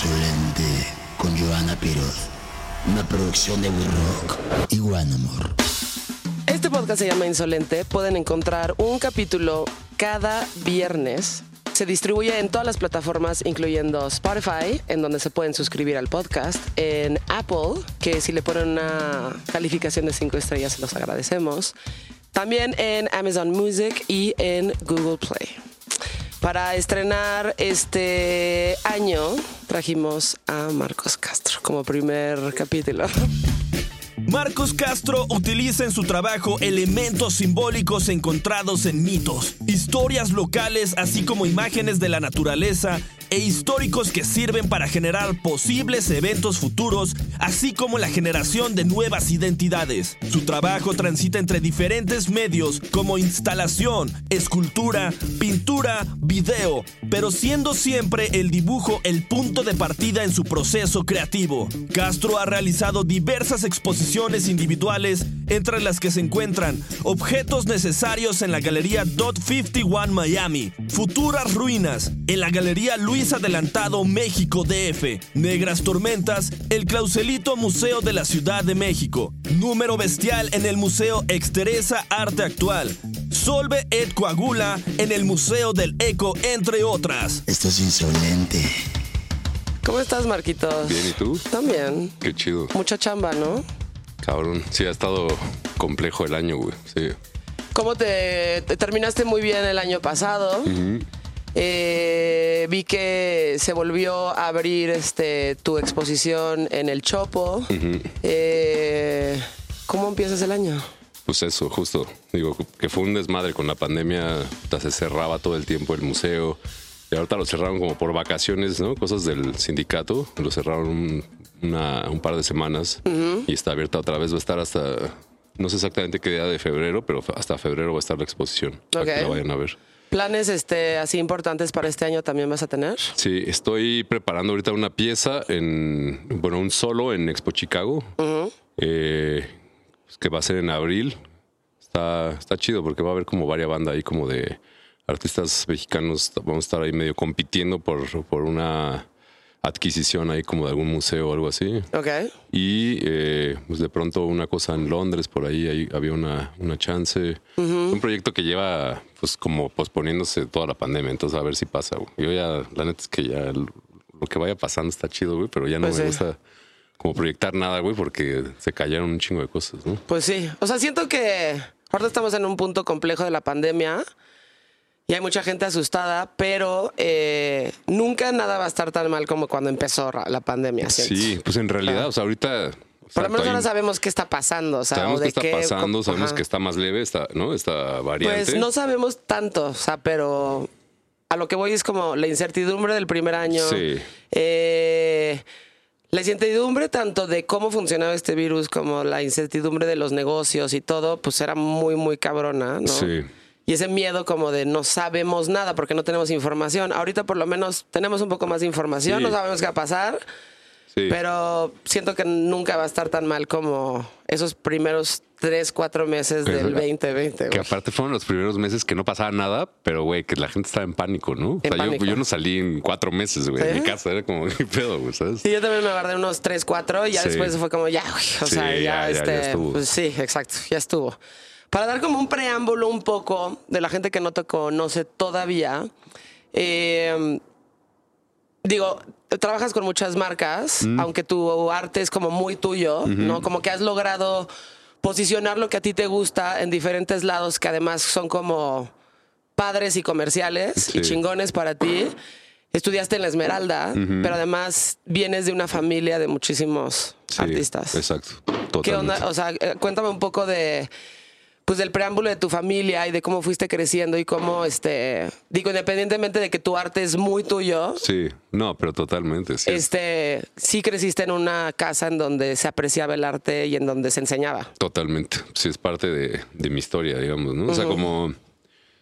Insolente con Joana Piroz. Una producción de We Rock y One Amor. Este podcast se llama Insolente. Pueden encontrar un capítulo cada viernes. Se distribuye en todas las plataformas, incluyendo Spotify, en donde se pueden suscribir al podcast, en Apple, que si le ponen una calificación de 5 estrellas se los agradecemos. También en Amazon Music y en Google Play. Para estrenar este año trajimos a Marcos Castro como primer capítulo. Marcos Castro utiliza en su trabajo elementos simbólicos encontrados en mitos, historias locales, así como imágenes de la naturaleza e históricos que sirven para generar posibles eventos futuros, así como la generación de nuevas identidades. Su trabajo transita entre diferentes medios como instalación, escultura, pintura, video, pero siendo siempre el dibujo el punto de partida en su proceso creativo. Castro ha realizado diversas exposiciones individuales, entre las que se encuentran objetos necesarios en la Galería Dot 51 Miami, futuras ruinas en la Galería Luis Adelantado México DF, Negras Tormentas, el Clauselito Museo de la Ciudad de México, Número Bestial en el Museo Exteresa Arte Actual, Solve et Coagula en el Museo del Eco, entre otras. Esto es insolente. ¿Cómo estás, Marquitos? Bien, ¿y tú? También. Qué chido. Mucha chamba, ¿no? Cabrón. Sí, ha estado complejo el año, güey. Sí. ¿Cómo te, te terminaste muy bien el año pasado? Eh, vi que se volvió a abrir este tu exposición en el Chopo. Eh, ¿Cómo empiezas el año? Pues eso, justo. Digo, que fue un desmadre con la pandemia. Se cerraba todo el tiempo el museo. Y ahorita lo cerraron como por vacaciones, ¿no? Cosas del sindicato. Lo cerraron un, una- un par de semanas. Y está abierta otra vez. Va a estar hasta... No sé exactamente qué día de febrero, pero hasta febrero va a estar la exposición. Para que la vayan a ver. ¿Planes este, así importantes para este año también vas a tener? Sí, estoy preparando ahorita una pieza en, bueno, un solo en Expo Chicago, eh, que va a ser en abril. Está, está chido porque va a haber como varias bandas ahí como de artistas mexicanos. Vamos a estar ahí medio compitiendo por, por una adquisición ahí como de algún museo o algo así. Ok. Y eh, pues de pronto una cosa en Londres, por ahí, ahí había una, una chance. Un proyecto que lleva pues como posponiéndose toda la pandemia, entonces a ver si pasa. güey. Yo ya, la neta es que ya lo que vaya pasando está chido, güey, pero ya no Pues me sí. gusta como proyectar nada, güey, porque se cayeron un chingo de cosas, ¿no? Pues sí. O sea, siento que ahorita estamos en un punto complejo de la pandemia y hay mucha gente asustada, pero eh, nunca nada va a estar tan mal como cuando empezó la pandemia. siento. Sí, pues en realidad, o sea, ahorita... o sea, Por lo menos ahora sabemos qué está pasando. O sea, sabemos o qué está pasando, sabemos ajá. que está más leve, está, ¿no? Esta variante. Pues no sabemos tanto, o sea, pero a lo que voy es como la incertidumbre del primer año. Sí. Eh, la incertidumbre tanto de cómo funcionaba este virus como la incertidumbre de los negocios y todo, pues era muy, muy cabrona, ¿no? Sí. Y ese miedo como de no sabemos nada porque no tenemos información. Ahorita por lo menos tenemos un poco más de información, Sí. no sabemos qué va a pasar, Sí. pero siento que nunca va a estar tan mal como esos primeros tres, cuatro meses Pero del la- 2020. Que güey. aparte fueron los primeros meses que no pasaba nada, pero güey, que la gente estaba en pánico, ¿no? O En sea, yo, pánico. yo no salí en cuatro meses, güey, de mi ¿Eh? casa, era como, ¿qué pedo, güey? ¿Sabes? Sí, yo también me guardé unos 3, 4 y ya Sí. después fue como ya, güey, o Sí, sea, ya, ya, este, ya estuvo. pues sí, exacto, ya estuvo. Para dar como un preámbulo un poco de la gente que no te conoce todavía, eh, digo, trabajas con muchas marcas, Mm. aunque tu arte es como muy tuyo, ¿no? Como que has logrado posicionar lo que a ti te gusta en diferentes lados que además son como padres y comerciales y chingones para ti. Estudiaste en la Esmeralda, pero además vienes de una familia de muchísimos Sí, artistas. Exacto. ¿Qué onda? Totalmente. O sea, eh, cuéntame un poco de pues del preámbulo de tu familia y de cómo fuiste creciendo y cómo este digo independientemente de que tu arte es muy tuyo, Sí, no, pero totalmente, sí. este sí creciste en una casa en donde se apreciaba el arte y en donde se enseñaba. Totalmente. Sí, es parte de, de mi historia, digamos, ¿no? O sea, como.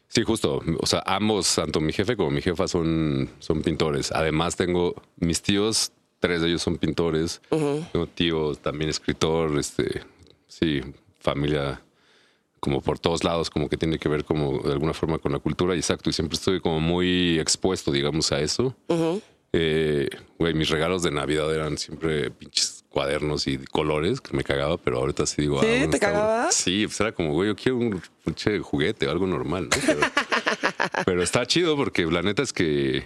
Sí, justo. O sea, ambos, tanto mi jefe como mi jefa, son, son pintores. Además, tengo mis tíos, tres de ellos son pintores. Tengo tío también escritor, este. Sí, familia como por todos lados, como que tiene que ver como de alguna forma con la cultura, y exacto, y siempre estoy como muy expuesto, digamos, a eso. Eh, güey, mis regalos de Navidad eran siempre pinches cuadernos y colores que me cagaba, pero ahorita sí digo. ¿Sí? bueno, ¿Te bueno. cagaba? Sí, pues era como, güey, yo quiero un pinche juguete o algo normal, ¿no? Pero, pero está chido porque la neta es que,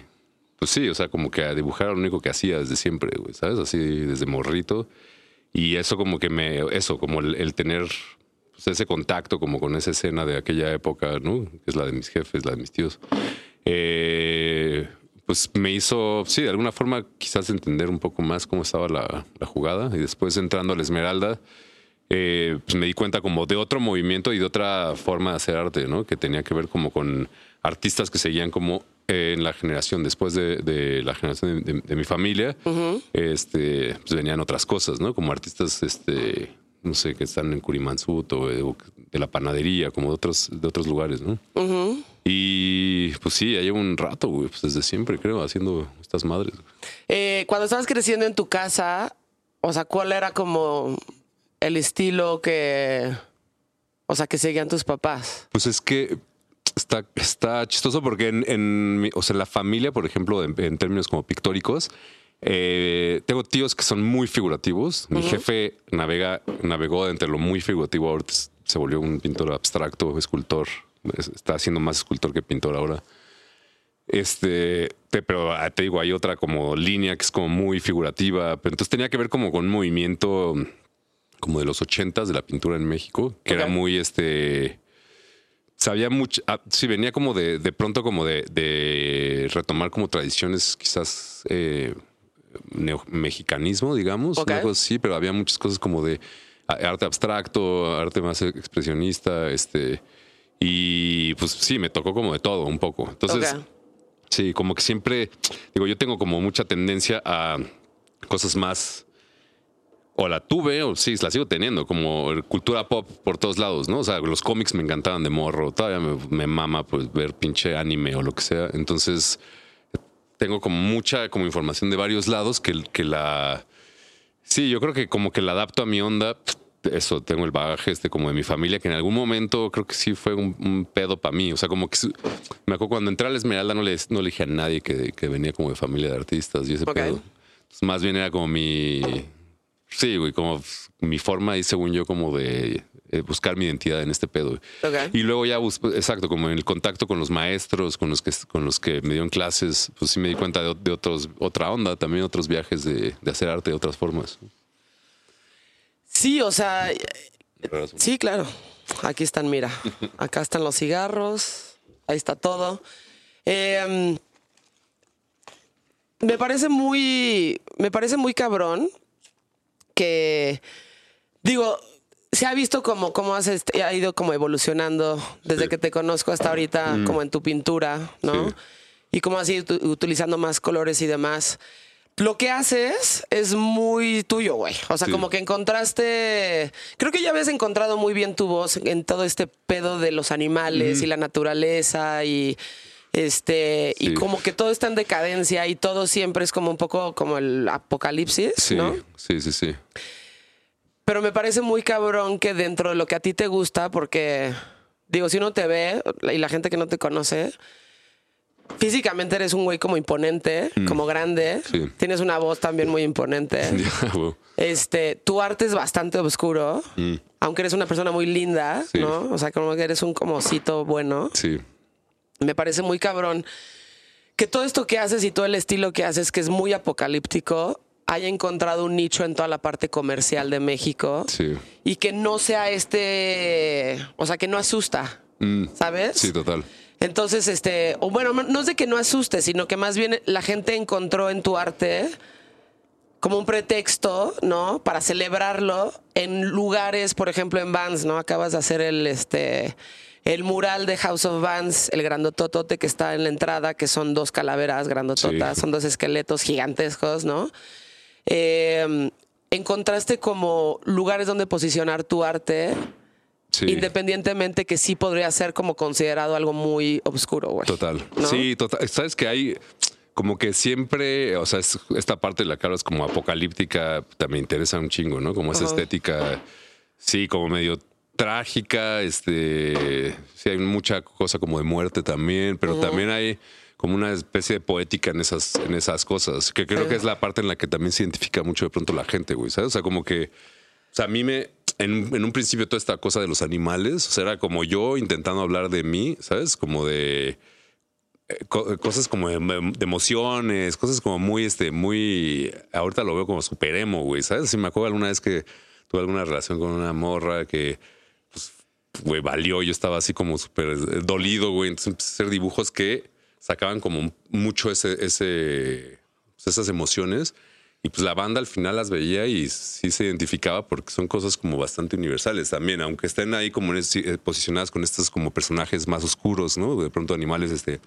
pues sí, o sea, como que a dibujar era lo único que hacía desde siempre, güey, ¿sabes? Así desde morrito. Y eso como que me, eso, como el, el tener pues, ese contacto como con esa escena de aquella época, ¿no? Que es la de mis jefes, la de mis tíos. Eh, pues me hizo, sí, de alguna forma quizás entender un poco más cómo estaba la, la jugada. Y después entrando a la Esmeralda, eh, pues me di cuenta como de otro movimiento y de otra forma de hacer arte, ¿no? Que tenía que ver como con artistas que seguían como eh, en la generación, después de, de la generación de, de- de mi familia, este, pues venían otras cosas, ¿no? Como artistas, este, no sé, que están en Curimansut o, o de la panadería, como de otros, de otros lugares, ¿no? Y pues sí, ya llevo un rato, güey, pues desde siempre creo, haciendo estas madres. Eh, cuando estabas creciendo en tu casa, o sea, ¿cuál era como el estilo que, o sea, que seguían tus papás? Pues es que está, está chistoso porque en, o sea, la familia, por ejemplo, en, en términos como pictóricos, eh, tengo tíos que son muy figurativos. Mi jefe navega, navegó entre lo muy figurativo, ahorita s- se volvió un pintor abstracto, escultor. Es- Está haciendo más escultor que pintor ahora. Este, te- pero ah, te digo, hay otra como línea que es como muy figurativa. Pero entonces tenía que ver como con un movimiento como de los ochentas de la pintura en México, que era muy este sabía mucho, ah, sí, venía como de, de pronto como de, de retomar como tradiciones quizás eh, neo- mexicanismo, digamos, cosa así, pero había muchas cosas como de arte abstracto, arte más expresionista, este, y pues sí, me tocó como de todo un poco. Entonces, sí, como que siempre, digo, yo tengo como mucha tendencia a cosas más o la tuve o sí, la sigo teniendo, como cultura pop por todos lados, ¿no? O sea, los cómics me encantaban de morro, todavía me, me mama pues ver pinche anime o lo que sea. Entonces, tengo como mucha como información de varios lados que, que la... Sí, yo creo que como que la adapto a mi onda. Eso, tengo el bagaje este como de mi familia, que en algún momento creo que sí fue un, un pedo para mí. O sea, como que me acuerdo cuando entré a la Esmeralda no le, no le dije a nadie que, que venía como de familia de artistas y ese pedo. Entonces, más bien era como mi... Sí, güey, como mi forma y según yo como de eh, buscar mi identidad en este pedo. Ok. Y luego ya, exacto, como en el contacto con los maestros, con los que, con los que me dieron clases, pues sí me di cuenta de, de otros, otra onda, también otros viajes de, de hacer arte de otras formas. Sí, o sea, sí, claro. Aquí están, mira. Acá están los cigarros. Ahí está todo. Eh, me parece muy. Me parece muy cabrón que. Digo, se ha visto como, como has este- ha ido como evolucionando desde Sí. que te conozco hasta ahorita, como en tu pintura, ¿no? Sí. Y cómo has ido utilizando más colores y demás. Lo que haces es muy tuyo, güey. O sea, Sí. como que encontraste. Creo que ya habías encontrado muy bien tu voz en todo este pedo de los animales y la naturaleza y. Este, y como que todo está en decadencia y todo siempre es como un poco como el apocalipsis, Sí, ¿no? sí, sí, sí. Pero me parece muy cabrón que dentro de lo que a ti te gusta, porque digo, si uno te ve y la gente que no te conoce, físicamente eres un güey como imponente, como grande. Mm. Sí. Tienes una voz también muy imponente. Este, tu arte es bastante oscuro, aunque eres una persona muy linda, Mm. Sí. ¿no? O sea, como que eres un comosito bueno. Sí, Me parece muy cabrón que todo esto que haces y todo el estilo que haces, que es muy apocalíptico, haya encontrado un nicho en toda la parte comercial de México sí. y que no sea este, o sea, que no asusta, Mm, ¿sabes? sí, total. Entonces, este, o bueno, no es de que no asuste, sino que más bien la gente encontró en tu arte como un pretexto, ¿no? Para celebrarlo en lugares, por ejemplo, en Vans, ¿no? Acabas de hacer el, este, el mural de House of Vans, el grandototote que está en la entrada, que son dos calaveras grandototas, Sí. son dos esqueletos gigantescos, ¿no? Eh, encontraste como lugares donde posicionar tu arte, Sí. independientemente que sí podría ser como considerado algo muy oscuro, güey. Total. ¿No? Sí, total. Sabes que hay como que siempre, o sea, es- esta parte de la cara es como apocalíptica, también interesa un chingo, ¿no? Como esa estética, sí, como medio trágica, este, sí, hay mucha cosa como de muerte también, pero también hay como una especie de poética en esas, en esas cosas, que creo que es la parte en la que también se identifica mucho de pronto la gente, güey, ¿sabes? O sea, como que, o sea, a mí me, en, en un principio toda esta cosa de los animales, o sea, era como yo intentando hablar de mí, ¿sabes? Como de eh, co- cosas como de, de emociones, cosas como muy, este, muy, ahorita lo veo como super emo, güey, ¿sabes? Si me acuerdo alguna vez que tuve alguna relación con una morra que, güey, valió, yo estaba así como súper eh, dolido, güey, entonces empecé a hacer dibujos que sacaban como mucho ese, ese, pues, esas emociones. Y pues la banda al final las veía y sí se identificaba porque son cosas como bastante universales también, aunque estén ahí como eh, posicionadas con estos como personajes más oscuros, ¿no? De pronto animales este,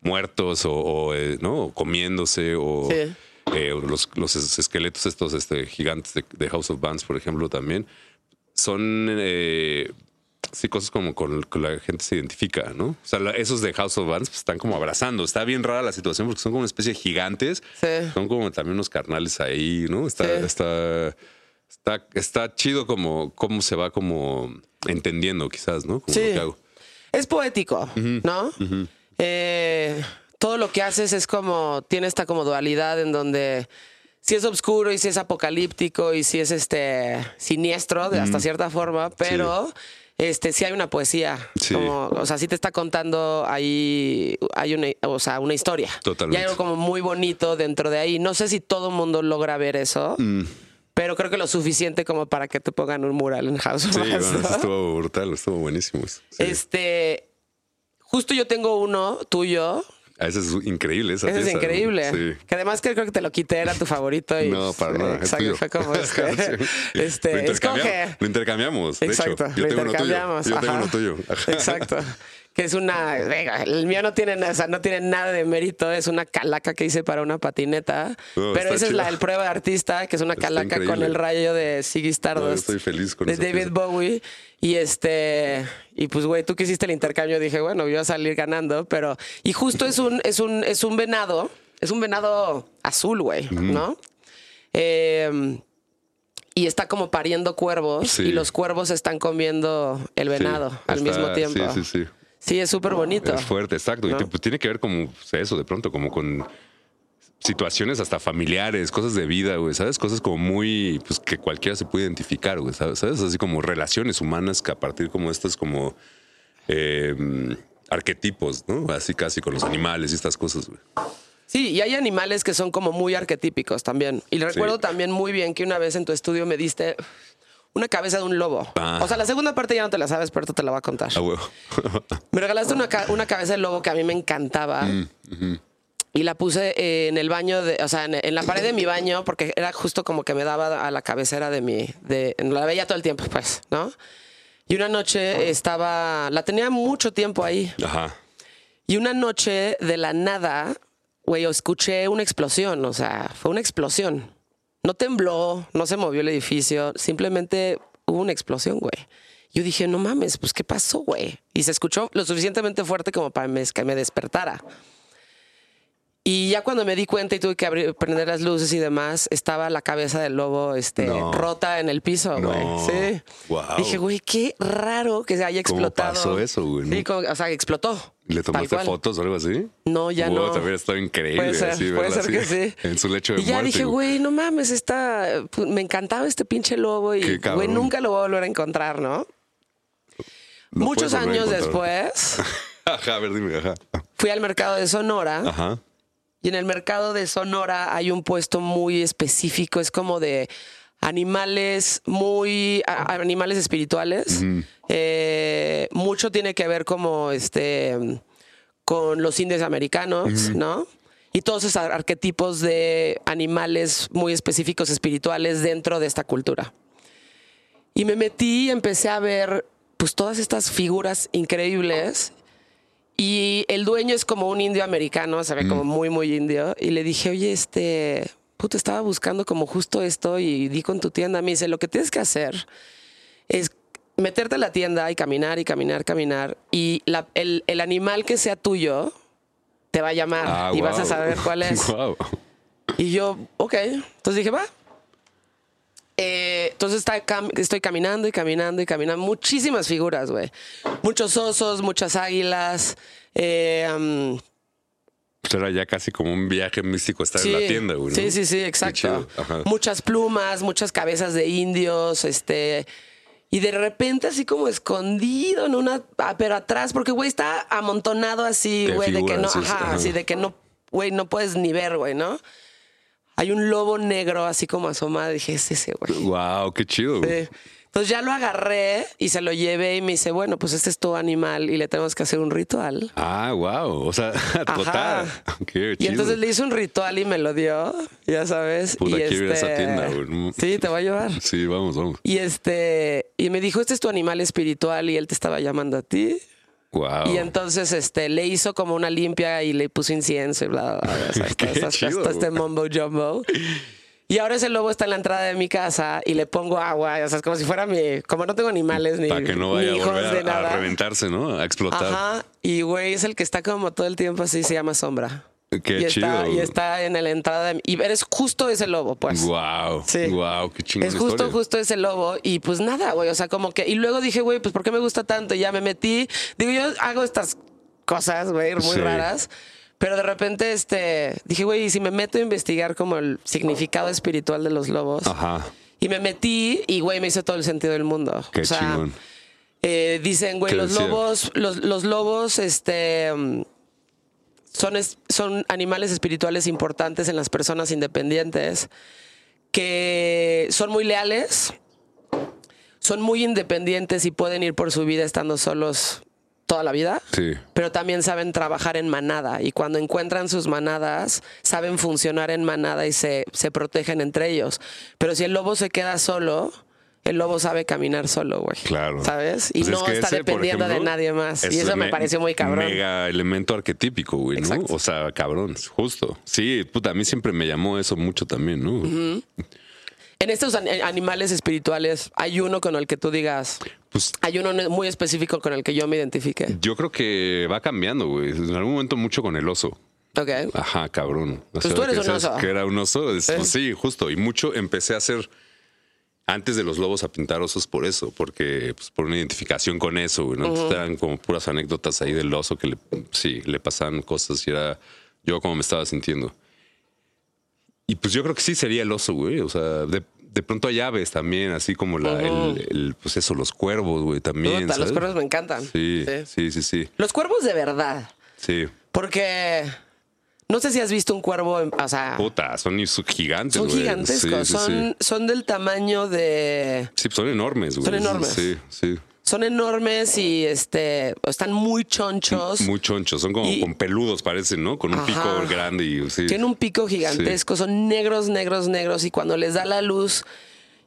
muertos o, o, eh, ¿no? O comiéndose o Sí. eh, los, los es- esqueletos estos este, gigantes de, de House of Bands, por ejemplo, también son eh, sí cosas como con, con la gente se identifica, ¿no? O sea, la- esos de House of Bands pues, están como abrazando. Está bien rara la situación porque son como una especie de gigantes. Sí. Son como también unos carnales ahí, ¿no? Está, Sí. está, está, está chido como cómo se va como entendiendo, quizás, ¿no? Como Sí. lo que hago. Es poético, ¿no? Eh, todo lo que haces es como, tiene esta como dualidad en donde si es oscuro y si es apocalíptico y si es este siniestro de hasta cierta forma, pero este sí hay una poesía. Sí. Como, o sea, sí te está contando ahí, hay una, o sea, una historia. Totalmente. Y hay algo como muy bonito dentro de ahí. No sé si todo el mundo logra ver eso. Mm. Pero creo que lo suficiente como para que te pongan un mural en House Sí, bueno, estuvo brutal, estuvo buenísimo. Sí. Este, justo yo tengo uno tuyo. Ah, Ese es increíble. Esa Ese es pieza, ¿no? increíble. Sí. Que además que creo que te lo quité, era tu favorito. Y, No, para nada. es Exacto, tuyo. fue como este. Sí. lo, este intercambiamos, escoge. lo intercambiamos. de Exacto, hecho. Yo lo tengo uno tuyo. intercambiamos. Yo tengo uno tuyo. Ajá. Exacto. Que es una. venga, el mío no tiene, nada- o sea, no tiene nada de mérito. Es una calaca que hice para una patineta. No, pero esa es la del prueba de artista, que es una Está calaca con el rayo de Ziggy Stardust. No, yo estoy feliz con De David pieza. Bowie. Y este. Y pues, güey, tú que hiciste el intercambio, dije, bueno, voy a salir ganando. Pero. Y justo es un, es un, es un venado. Es un venado azul, güey, ¿no? Eh, y está como pariendo cuervos Sí. y los cuervos están comiendo el venado Sí, al está- mismo tiempo. Sí, sí, sí. Sí, es súper bonito. Es fuerte, exacto. ¿No? Y te- pues, tiene que ver como pues, eso, de pronto, como con situaciones hasta familiares, cosas de vida, güey, ¿sabes? Cosas como muy, pues que cualquiera se puede identificar, güey, ¿sabes? Así como relaciones humanas que a partir como estos como eh, arquetipos, ¿no? Así casi con los animales y estas cosas, güey. Sí, y hay animales que son como muy arquetípicos también. Y recuerdo también muy bien que una vez en tu estudio me diste una cabeza de un lobo. Ah. O sea, la segunda parte ya no te la sabes, pero te la voy a contar. Ah. Me regalaste una, una cabeza de lobo que a mí me encantaba. Mm, Y la puse en el baño, de, o sea, en, en la pared de mi baño, porque era justo como que me daba a la cabecera de mi. De, la veía todo el tiempo, pues, ¿no? Y una noche estaba. La tenía mucho tiempo ahí. Ajá. Y una noche de la nada, güey, escuché una explosión, o sea, fue una explosión. No tembló, no se movió el edificio, simplemente hubo una explosión, güey. Yo dije, no mames, pues ¿qué pasó, güey? Y se escuchó lo suficientemente fuerte como para que me despertara. Y ya cuando me di cuenta y tuve que abrir, prender las luces y demás, estaba la cabeza del lobo este, No. rota en el piso, No. güey. Sí. Guau. Dije, güey, qué raro que se haya ¿Cómo explotado. pasó eso, güey? Sí, como- o sea, explotó. ¿Le tomaste fotos o algo así? No, ya Wow, no. también estaba increíble. Puede ser, así, puede ser que sí. En su lecho de Y ya muerte, dije, güey, no mames, está, pues, me encantaba este pinche lobo y, güey, nunca lo voy a volver a encontrar, ¿no? No Muchos años después, Ajá, a ver, dime, ajá. fui al mercado de Sonora Ajá. y en el mercado de Sonora hay un puesto muy específico, es como de animales muy, a- animales espirituales. Eh, mucho tiene que ver como este, con los indios americanos, ¿no? Y todos esos ar- arquetipos de animales muy específicos espirituales dentro de esta cultura. Y me metí y empecé a ver pues todas estas figuras increíbles y el dueño es como un indio americano, se ve como muy, muy indio. Y le dije, oye, este, puta, estaba buscando como justo esto y di con tu tienda. Me dice, lo que tienes que hacer es meterte a la tienda y caminar y caminar, caminar. Y la- el, el animal que sea tuyo te va a llamar Ah, y vas a saber cuál es. Guau. Y yo, ok. Entonces dije, va. Eh, entonces está cam- estoy caminando y caminando y caminando. Muchísimas figuras, güey. Muchos osos, muchas águilas. eh, um, Pues era ya casi como un viaje místico estar en la tienda, güey. ¿no? Sí, sí, sí, exacto. Muchas plumas, muchas cabezas de indios, este. Y de repente así como escondido en una, ah, pero atrás, porque güey está amontonado así, De güey, de que no, figuras, sí, sí, ajá, ajá. así de que no, güey, no puedes ni ver, güey, ¿no? Hay un lobo negro así como asomado, dije, es ese, güey. Wow, qué chido. Sí. Entonces ya lo agarré y se lo llevé y me dice, bueno, pues este es tu animal y le tenemos que hacer un ritual. Ah, wow. O sea, total. Y entonces le hice un ritual y me lo dio, ya sabes. Puta, y este, esa tienda, güey. Sí, te voy a llevar. Sí, vamos, vamos. Y este, y me dijo, este es tu animal espiritual y él te estaba llamando a ti. Wow. Y entonces este, le hizo como una limpia y le puso incienso y bla, bla, bla. hasta- hasta- hasta este mombo jumbo. Y ahora ese lobo está en la entrada de mi casa y le pongo agua, o sea, es como si fuera mi, como no tengo animales ni, Para que no ni vaya a hijos volver de a, a nada. reventarse, ¿no? A explotar. Ajá. Y güey, es el que está como todo el tiempo así, se llama sombra. Qué y chido. Está, y está en la entrada de mi- Y eres justo ese lobo, pues. Wow. Sí. Wow, qué chingón. Es justo, justo ese lobo. Y pues nada, güey. O sea, como que. Y luego dije, güey, pues ¿por qué me gusta tanto? Y ya me metí. Digo, yo hago estas cosas, güey, muy Sí. raras. Pero de repente, este. Dije, güey, y si me meto a investigar como el significado espiritual de los lobos. Ajá. Y me metí y, güey, me hizo todo el sentido del mundo. Qué o sea, chingón. eh, dicen, güey, ¿Qué los decía? lobos, los, los lobos, este. Son, es- son animales espirituales importantes en las personas independientes que son muy leales, son muy independientes y pueden ir por su vida estando solos toda la vida, Sí. pero también saben trabajar en manada y cuando encuentran sus manadas saben funcionar en manada y se, se protegen entre ellos. Pero si el lobo se queda solo, el lobo sabe caminar solo, güey. Claro. ¿Sabes? Y Pues es no que está ese, dependiendo de nadie más. Y es eso me pareció muy cabrón. Mega elemento arquetípico, güey, ¿no? Exacto. O sea, cabrón, justo. Sí, puta, a mí siempre me llamó eso mucho también, ¿no? En estos an- animales espirituales, ¿hay uno con el que tú digas, Pues hay uno muy específico con el que yo me identifique? yo creo que va cambiando, güey. En algún momento mucho con el oso. Ok. Ajá, cabrón. O Pues tú eres que un oso. Que era un oso. es- Sí. pues sí, justo. Y mucho empecé a hacer antes de los lobos a pintar osos por eso, porque pues, por una identificación con eso, güey, ¿no? Eran como puras anécdotas ahí del oso que le, sí, le pasaban cosas y era yo como me estaba sintiendo. Y pues yo creo que sí sería el oso, güey. O sea, de, de pronto hay aves también, así como la, el, el, pues eso, los cuervos, güey, también. Los cuervos me encantan. Sí, sí, sí, sí. Los cuervos de verdad. Sí. Porque no sé si has visto un cuervo, en- o sea, Puta, son gigantes, son gigantescos, Sí, sí, son, sí. son del tamaño de... Sí, son enormes, güey. Son enormes. Sí, sí. Son enormes y este están muy chonchos. Muy chonchos, son como Y- con peludos, parecen, ¿no? Con un Ajá. pico grande y sí. Tienen un pico gigantesco, son negros, negros, negros y cuando les da la luz,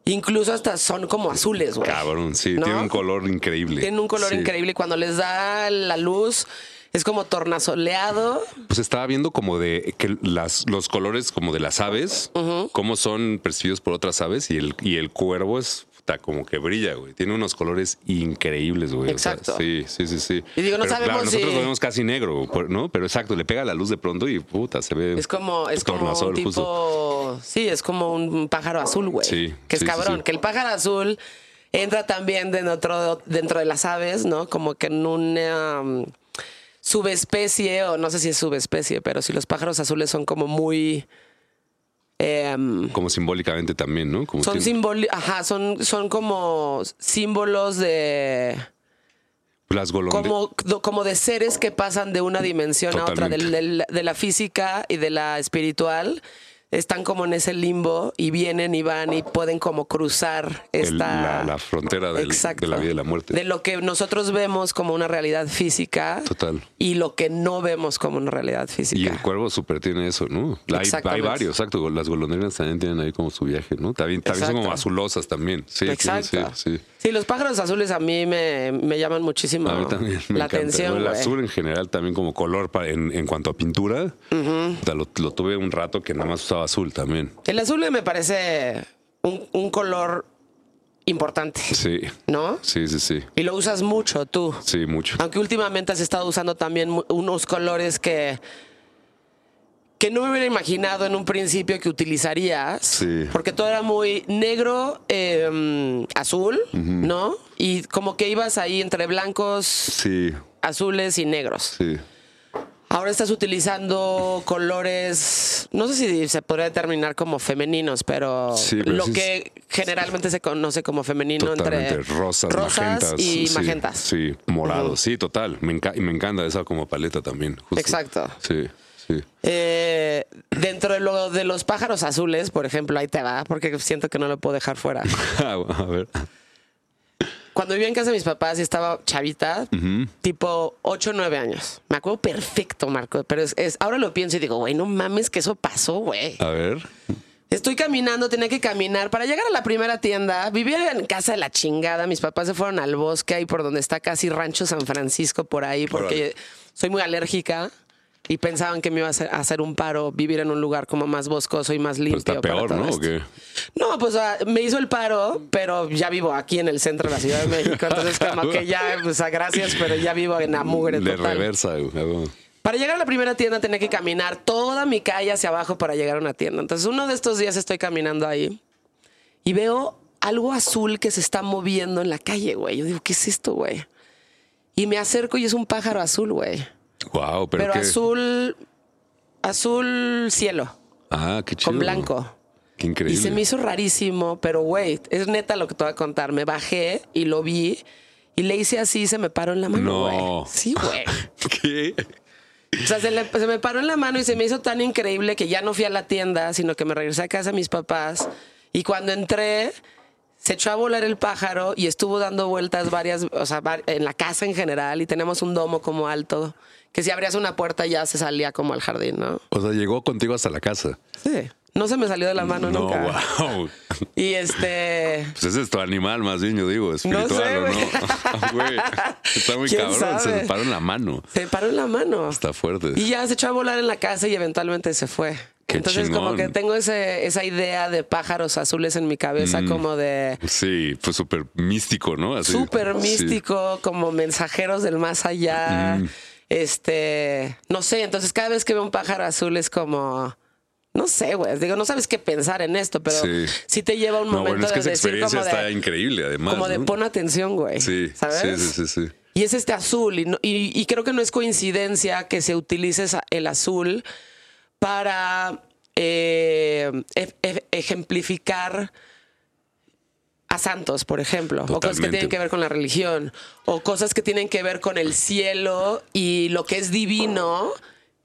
incluso hasta son como azules, güey. Cabrón, sí, ¿No? tiene un color increíble. Tienen un color Sí. increíble y cuando les da la luz es como tornasoleado. Pues estaba viendo como de que las, los colores como de las aves, cómo son percibidos por otras aves y el, y el cuervo es puta, como que brilla, güey. Tiene unos colores increíbles, güey. O sea, Exacto. sí, sí, sí, sí. Y digo, no Pero, sabemos claro, nosotros si- lo vemos casi negro, ¿no? Pero exacto, le pega la luz de pronto y puta, se ve. Es como, es como un tipo. justo. Sí, es como un pájaro azul, güey. Sí, Que es sí, cabrón. sí. Que el pájaro azul entra también dentro, dentro de las aves, ¿no? Como que en una um, subespecie, o no sé si es subespecie, pero si los pájaros azules son como muy. Em, Como simbólicamente también, ¿no? Como son tiene- ajá, son, son como símbolos de. las como, como de seres que pasan de una dimensión a otra, Totalmente. del- de la física y de la espiritual, están como en ese limbo y vienen y van y pueden como cruzar El- esta... la, la frontera del- Exacto. de la vida y la muerte. De lo que nosotros vemos como una realidad física Total. y lo que no vemos como una realidad Y física. el cuervo súper tiene eso, ¿no? Hay, hay varios, exacto. Las golondrinas también tienen ahí como su viaje, ¿no? También, también son como azulosas también. Sí, sí, Exacto. Sí, sí. Sí, los pájaros azules a mí me, me llaman muchísimo A mí también me la encanta. atención. El güey. azul en general también como color en, en cuanto a pintura. lo, lo tuve un rato que nada más usaba azul también. El azul me parece un, un color importante, Sí. ¿no? Sí, sí, sí. Y lo usas mucho tú. Sí, mucho. Aunque últimamente has estado usando también unos colores que que no me hubiera imaginado en un principio que utilizarías. Sí. Porque todo era muy negro, eh, azul, ¿no? Y como que ibas ahí entre blancos, Sí, azules y negros. sí. Ahora estás utilizando colores, no sé si se podría determinar como femeninos, pero, Sí, lo sí que generalmente se conoce como femenino Totalmente. entre Rosas, magentas. y magentas. Sí, morado. Sí, total. Me, me encanta esa como paleta también. justo. Exacto. Sí, sí. Eh, dentro de, lo, de los pájaros azules, por ejemplo, ahí te va, porque siento que no lo puedo dejar fuera. A ver. Cuando vivía en casa de mis papás y estaba chavita, tipo 8 o 9 años. Me acuerdo perfecto, Marco, pero es, es- ahora lo pienso y digo, güey, no mames que eso pasó, güey. A ver. Estoy caminando, tenía que caminar para llegar a la primera tienda. Vivía en casa de la chingada. Mis papás se fueron al bosque ahí por donde está casi Rancho San Francisco, por ahí, porque soy muy alérgica y pensaban que me iba a hacer, a hacer un paro vivir en un lugar como más boscoso y más Pues limpio. está para peor, ¿no? ¿O esto. qué? No, pues me hizo el paro, pero ya vivo aquí en el centro de la Ciudad de México. Entonces, como que ya, pues gracias, pero ya vivo en la mugre De total. reversa. güey. Para llegar a la primera tienda tenía que caminar toda mi calle hacia abajo para llegar a una tienda. Entonces uno de estos días estoy caminando ahí y veo algo azul que se está moviendo en la calle, güey. Yo digo, ¿qué es esto, güey? Y me acerco y es un pájaro azul, güey. Wow, pero, Pero, qué. azul, azul cielo, Ah, qué chido. con blanco. Qué Y increíble. se me hizo rarísimo, pero güey, es neta lo que te voy a contar. Me bajé y lo vi y le hice así y se me paró en la mano, No. güey. Sí, güey. ¿Qué? O sea, se, le- se me paró en la mano y se me hizo tan increíble que ya no fui a la tienda, sino que me regresé a casa de mis papás. Y cuando entré, se echó a volar el pájaro y estuvo dando vueltas varias, o sea, en la casa en general. Y tenemos un domo como alto, que si abrías una puerta ya se salía como al jardín, ¿no? O sea, llegó contigo hasta la casa. Sí. No se me salió de la mano no, nunca. wow. Y este. Pues ese es tu animal, más bien, yo digo, espiritual, sé, ¿o no? Está muy ¿Quién cabrón, sabe? se paró en la mano. Se paró en la mano. Está fuerte. Y ya se echó a volar en la casa y eventualmente se fue. Qué Entonces como que tengo ese, esa idea de pájaros azules en mi cabeza, Mm. como de Sí, fue súper místico, ¿no? Súper sí. místico, como mensajeros del más allá. Mm. Este, no sé, entonces cada vez que veo un pájaro azul es como... No sé, güey. Digo, no sabes qué pensar en esto, pero sí, Sí. te lleva un No, momento bueno, es que de esa decir experiencia como está increíble, además. como de pon atención, güey. Sí, ¿sabes? sí, sí, sí, sí. Y es este azul. Y, no- y- y creo que no es coincidencia que se utilice el azul para eh, ejemplificar a santos, por ejemplo, o cosas que tienen que ver con la religión, o cosas que tienen que ver con el cielo y lo que es divino,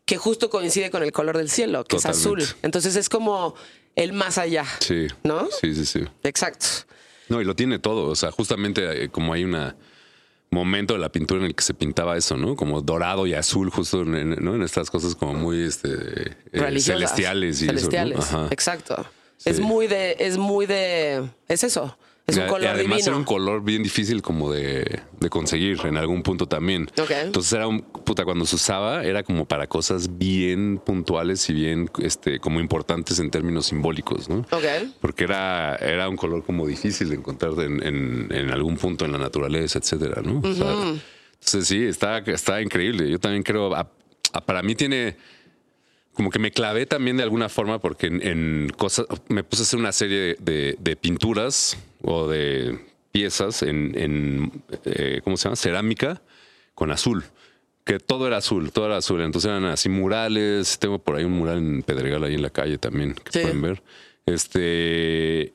que justo coincide con el color del cielo, que es azul. Entonces es como el más allá. Sí. ¿No? Sí, sí, sí. Exacto. No, y lo tiene todo. O sea, justamente eh, como hay un momento de la pintura en el que se pintaba eso, ¿no? Como dorado y azul, justo en, ¿no? en estas cosas como muy este, eh, celestiales y celestiales. eso. ¿no? Ajá. Exacto. Sí. Es muy de, es muy de, es eso. Es Y un además divino. era un color bien difícil como de, de conseguir en algún punto también. Entonces era un puta cuando se usaba era como para cosas bien puntuales y bien este como importantes en términos simbólicos, ¿no? Porque era, era un color como difícil de encontrar en, en- en algún punto en la naturaleza, etcétera, ¿no? O sea, entonces sí, está, está increíble. Yo también creo, a- a- para mí tiene, como que me clavé también de alguna forma porque en, en cosas, me puse a hacer una serie de, pinturas o de piezas en, en, eh, ¿cómo se llama? Cerámica con azul. Que todo era azul, todo era azul. Entonces eran así murales. Tengo por ahí un mural en Pedregal ahí en la calle también que Sí. pueden ver. Este.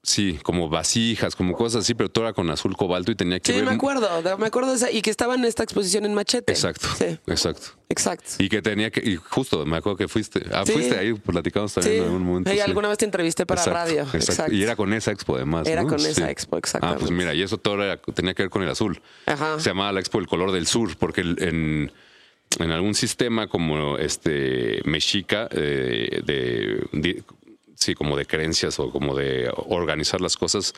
Sí, como vasijas, como cosas así, pero todo era con azul cobalto y tenía que Sí, ver. me acuerdo. Me acuerdo de esa. Y que estaba en esta exposición en Machete. Exacto. Sí, Exacto. exacto. Y que tenía que, y justo me acuerdo que fuiste. Ah, Sí. fuiste ahí, platicamos también Sí. en algún momento. Sí, sí. alguna vez te entrevisté para Exacto, radio. exacto. Exacto. Y era con esa expo además. Era ¿no? con esa Sí. expo, Ah, exactamente. pues mira, y eso todo era- tenía que ver con el azul. Ajá. Se llamaba la expo El color del sur, porque en, en algún sistema como este mexica eh, de, de- sí, como de creencias o como de organizar las cosas.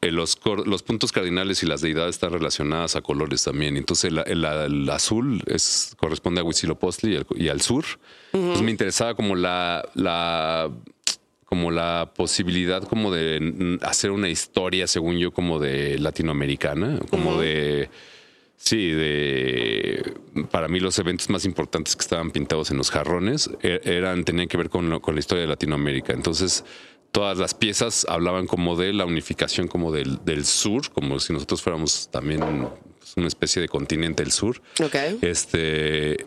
eh, Los, los puntos cardinales y las deidades están relacionadas a colores también. Entonces, el, el- el azul es, corresponde a Huitzilopochtli y al, y al sur. Entonces, me interesaba como la, la como la posibilidad como de hacer una historia, según yo, como de latinoamericana, como de sí, de para mí los eventos más importantes que estaban pintados en los jarrones e- eran tenían que ver con, lo- con la historia de Latinoamérica. Entonces todas las piezas hablaban como de la unificación como del, del sur, como si nosotros fuéramos también una especie de continente del sur. Ok. Este,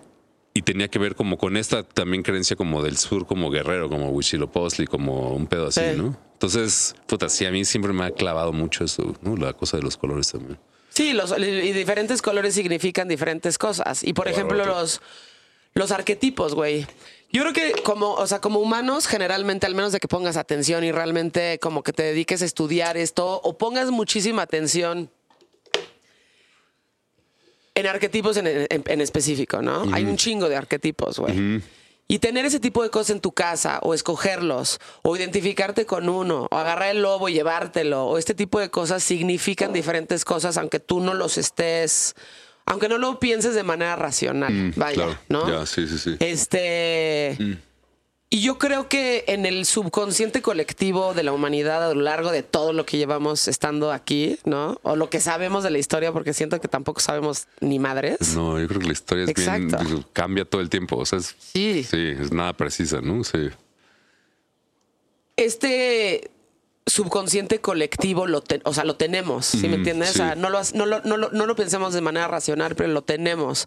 y tenía que ver como con esta también creencia como del sur, como guerrero, como Huitzilopochtli, como un pedo así, Sí. ¿no? Entonces, puta, sí, a mí siempre me ha clavado mucho eso, ¿no? La cosa de los colores también. Sí, los, y diferentes colores significan diferentes cosas. Y por ejemplo, los, los arquetipos, güey. Yo creo que como, o sea, como humanos, generalmente, al menos de que pongas atención y realmente como que te dediques a estudiar esto o pongas muchísima atención en arquetipos en, en- en específico, ¿no? Hay un chingo de arquetipos, güey. Y tener ese tipo de cosas en tu casa, o escogerlos, o identificarte con uno, o agarrar el lobo y llevártelo, o este tipo de cosas significan diferentes cosas, aunque tú no los estés, aunque no lo pienses de manera racional, vaya, claro. ¿no? Ya, sí, sí, sí. Este. Y yo creo que en el subconsciente colectivo de la humanidad a lo largo de todo lo que llevamos estando aquí, ¿no? O lo que sabemos de la historia, porque siento que tampoco sabemos ni madres. No, yo creo que la historia es bien, Exacto. cambia todo el tiempo, o sea, es, Sí. sí, es nada precisa, ¿no? Sí. este subconsciente colectivo lo ten- o sea, lo tenemos, ¿sí me Mm, entiendes? sí. O sea, no lo, no, lo, no, lo, no lo pensemos de manera racional, pero lo tenemos.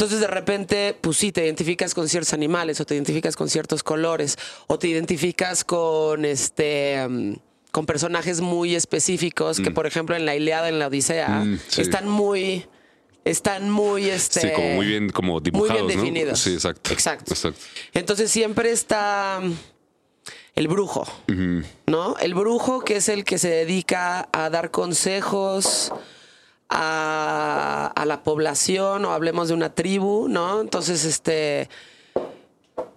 Entonces, de repente, pues sí, te identificas con ciertos animales, o te identificas con ciertos colores, o te identificas con este mm, con personajes muy específicos que, por ejemplo, en la Iliada, en la Odisea, Mm, sí. están muy. Están muy. Este, Sí, como muy bien, como dibujados, muy bien ¿no? definidos. Sí, exacto. Exacto. Exacto. Entonces siempre está mm, el brujo, ¿no? El brujo que es el que se dedica a dar consejos a, a la población o hablemos de una tribu, ¿no? Entonces, este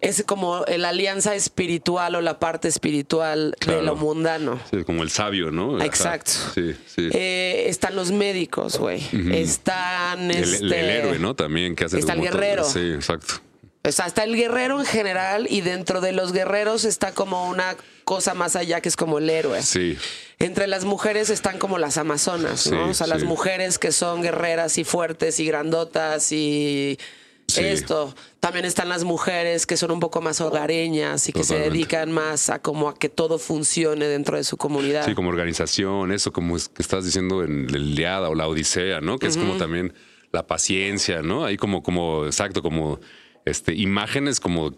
es como la alianza espiritual o la parte espiritual de lo mundano. Sí, como el sabio, ¿no? Ajá. Exacto. Sí, sí. Eh, están los médicos, güey. Están el, este, el héroe, ¿no? También que hace está el guerrero. Sí, exacto. O sea, está el guerrero en general y dentro de los guerreros está como una cosa más allá que es como el héroe. Sí. Entre las mujeres están como las amazonas, ¿no? Sí, o sea, las mujeres que son guerreras y fuertes y grandotas y Sí. esto. También están las mujeres que son un poco más hogareñas y que se dedican más a como a que todo funcione dentro de su comunidad. Sí, como organización, eso como es que estás diciendo en la Iliada o la Odisea, ¿no? Que es como también la paciencia, ¿no? Ahí como, como, exacto, como este, imágenes como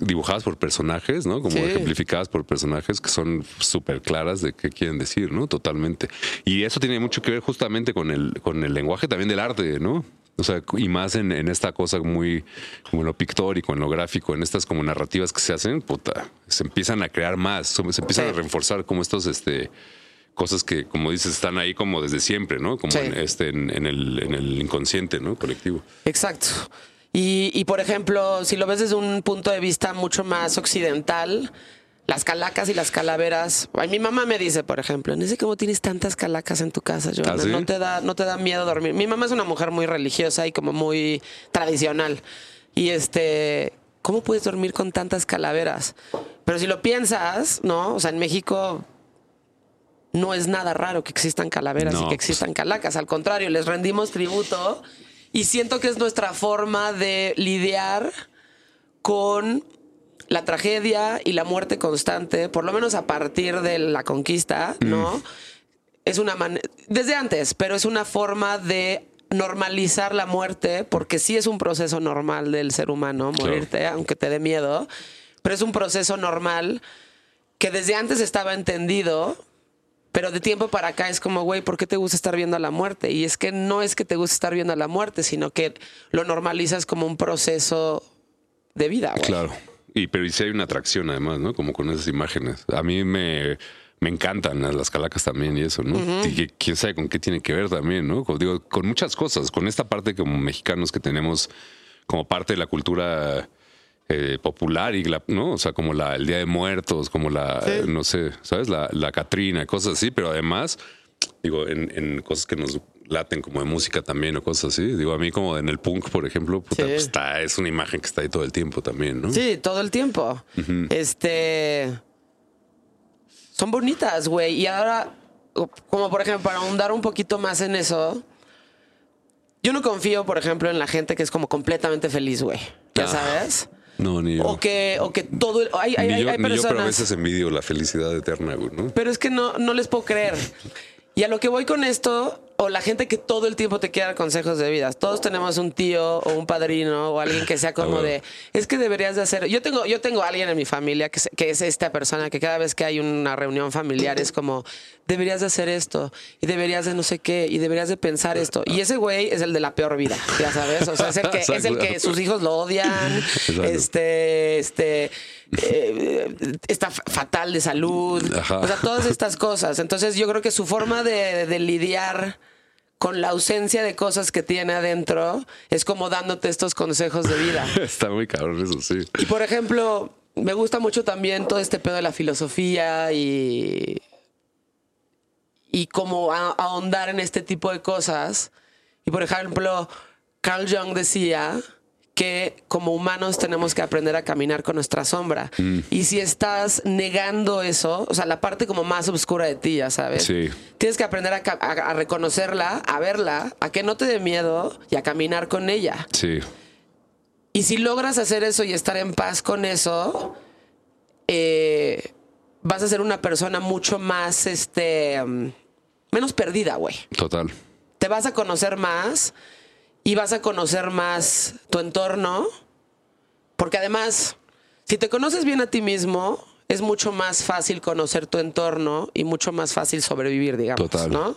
dibujadas por personajes, ¿no? Como Sí. ejemplificadas por personajes que son súper claras de qué quieren decir, ¿no? Totalmente. Y eso tiene mucho que ver justamente con el, con el lenguaje también del arte, ¿no? O sea, y más en, en esta cosa muy, como en lo pictórico, en lo gráfico, en estas como narrativas que se hacen, puta, se empiezan a crear más, se empiezan Sí. a reforzar como estos, este, cosas que, como dices, están ahí como desde siempre, ¿no? Como Sí. en, este, en, en el, en el inconsciente, ¿no? Colectivo. Exacto. Y, y, por ejemplo, si lo ves desde un punto de vista mucho más occidental, las calacas y las calaveras. Ay, mi mamá me dice, por ejemplo, no sé cómo tienes tantas calacas en tu casa, Joana. ¿Ah, sí? No te da, no te da miedo dormir. Mi mamá es una mujer muy religiosa y como muy tradicional. Y este, ¿cómo puedes dormir con tantas calaveras? Pero si lo piensas, ¿no? O sea, en México no es nada raro que existan calaveras y que existan calacas. Al contrario, les rendimos tributo y siento que es nuestra forma de lidiar con la tragedia y la muerte constante, por lo menos a partir de la conquista, ¿no? Es una manera, desde antes, pero es una forma de normalizar la muerte, porque sí es un proceso normal del ser humano Claro. morirte, aunque te dé miedo, pero es un proceso normal que desde antes estaba entendido, pero de tiempo para acá es como, güey, ¿por qué te gusta estar viendo a la muerte? Y es que no es que te guste estar viendo a la muerte, sino que lo normalizas como un proceso de vida, güey. Claro. Y pero y sí hay una atracción además, ¿no? Como con esas imágenes. A mí me, me encantan las calacas también y eso, ¿no? Y quién sabe con qué tiene que ver también, ¿no? Como digo, con muchas cosas, con esta parte como mexicanos que tenemos como parte de la cultura eh, popular y la, no, o sea, como la el Día de Muertos, como la, Sí. eh, no sé, ¿sabes? La, la Catrina, cosas así, pero además, digo, en, en cosas que nos laten como de música también o cosas así. Digo, a mí como en el punk, por ejemplo, puta, Sí. pues está, es una imagen que está ahí todo el tiempo también, ¿no? Sí, todo el tiempo. Este. Son bonitas, güey. Y ahora, como por ejemplo, para ahondar un poquito más en eso, yo no confío, por ejemplo, en la gente que es como completamente feliz, güey. Ya Ah. sabes. No, ni yo. O que, o que todo. el- Hay, hay, ni hay- yo, hay ni yo, pero a veces envidio la felicidad eterna, güey, ¿no? Pero es que no, no les puedo creer. Y a lo que voy con esto, o la gente que todo el tiempo te quiere dar consejos de vida. Todos tenemos un tío o un padrino o alguien que sea como de, es que deberías de hacer. Yo tengo, yo tengo a alguien en mi familia que, se- que es esta persona que cada vez que hay una reunión familiar es como, deberías de hacer esto y deberías de no sé qué y deberías de pensar esto. Y ese güey es el de la peor vida, ya sabes. O sea, es el que, es el que sus hijos lo odian, Exacto. este, este, eh, está fatal de salud. Ajá. O sea, todas estas cosas. Entonces yo creo que su forma de, de lidiar con la ausencia de cosas que tiene adentro es como dándote estos consejos de vida. Está muy cabrón eso, sí. Y por ejemplo, me gusta mucho también todo este pedo de la filosofía y. y como a- ahondar en este tipo de cosas. Y por ejemplo, Carl Jung decía que como humanos tenemos que aprender a caminar con nuestra sombra. Y si estás negando eso, o sea, la parte como más oscura de ti, ya sabes. Sí. Tienes que aprender a- a reconocerla, a verla, a que no te dé miedo y a caminar con ella. Sí. Y si logras hacer eso y estar en paz con eso, eh, vas a ser una persona mucho más, este, mm, menos perdida, güey. Total. Te vas a conocer más y vas a conocer más tu entorno, porque además, si te conoces bien a ti mismo, es mucho más fácil conocer tu entorno y mucho más fácil sobrevivir, digamos, Total. ¿no?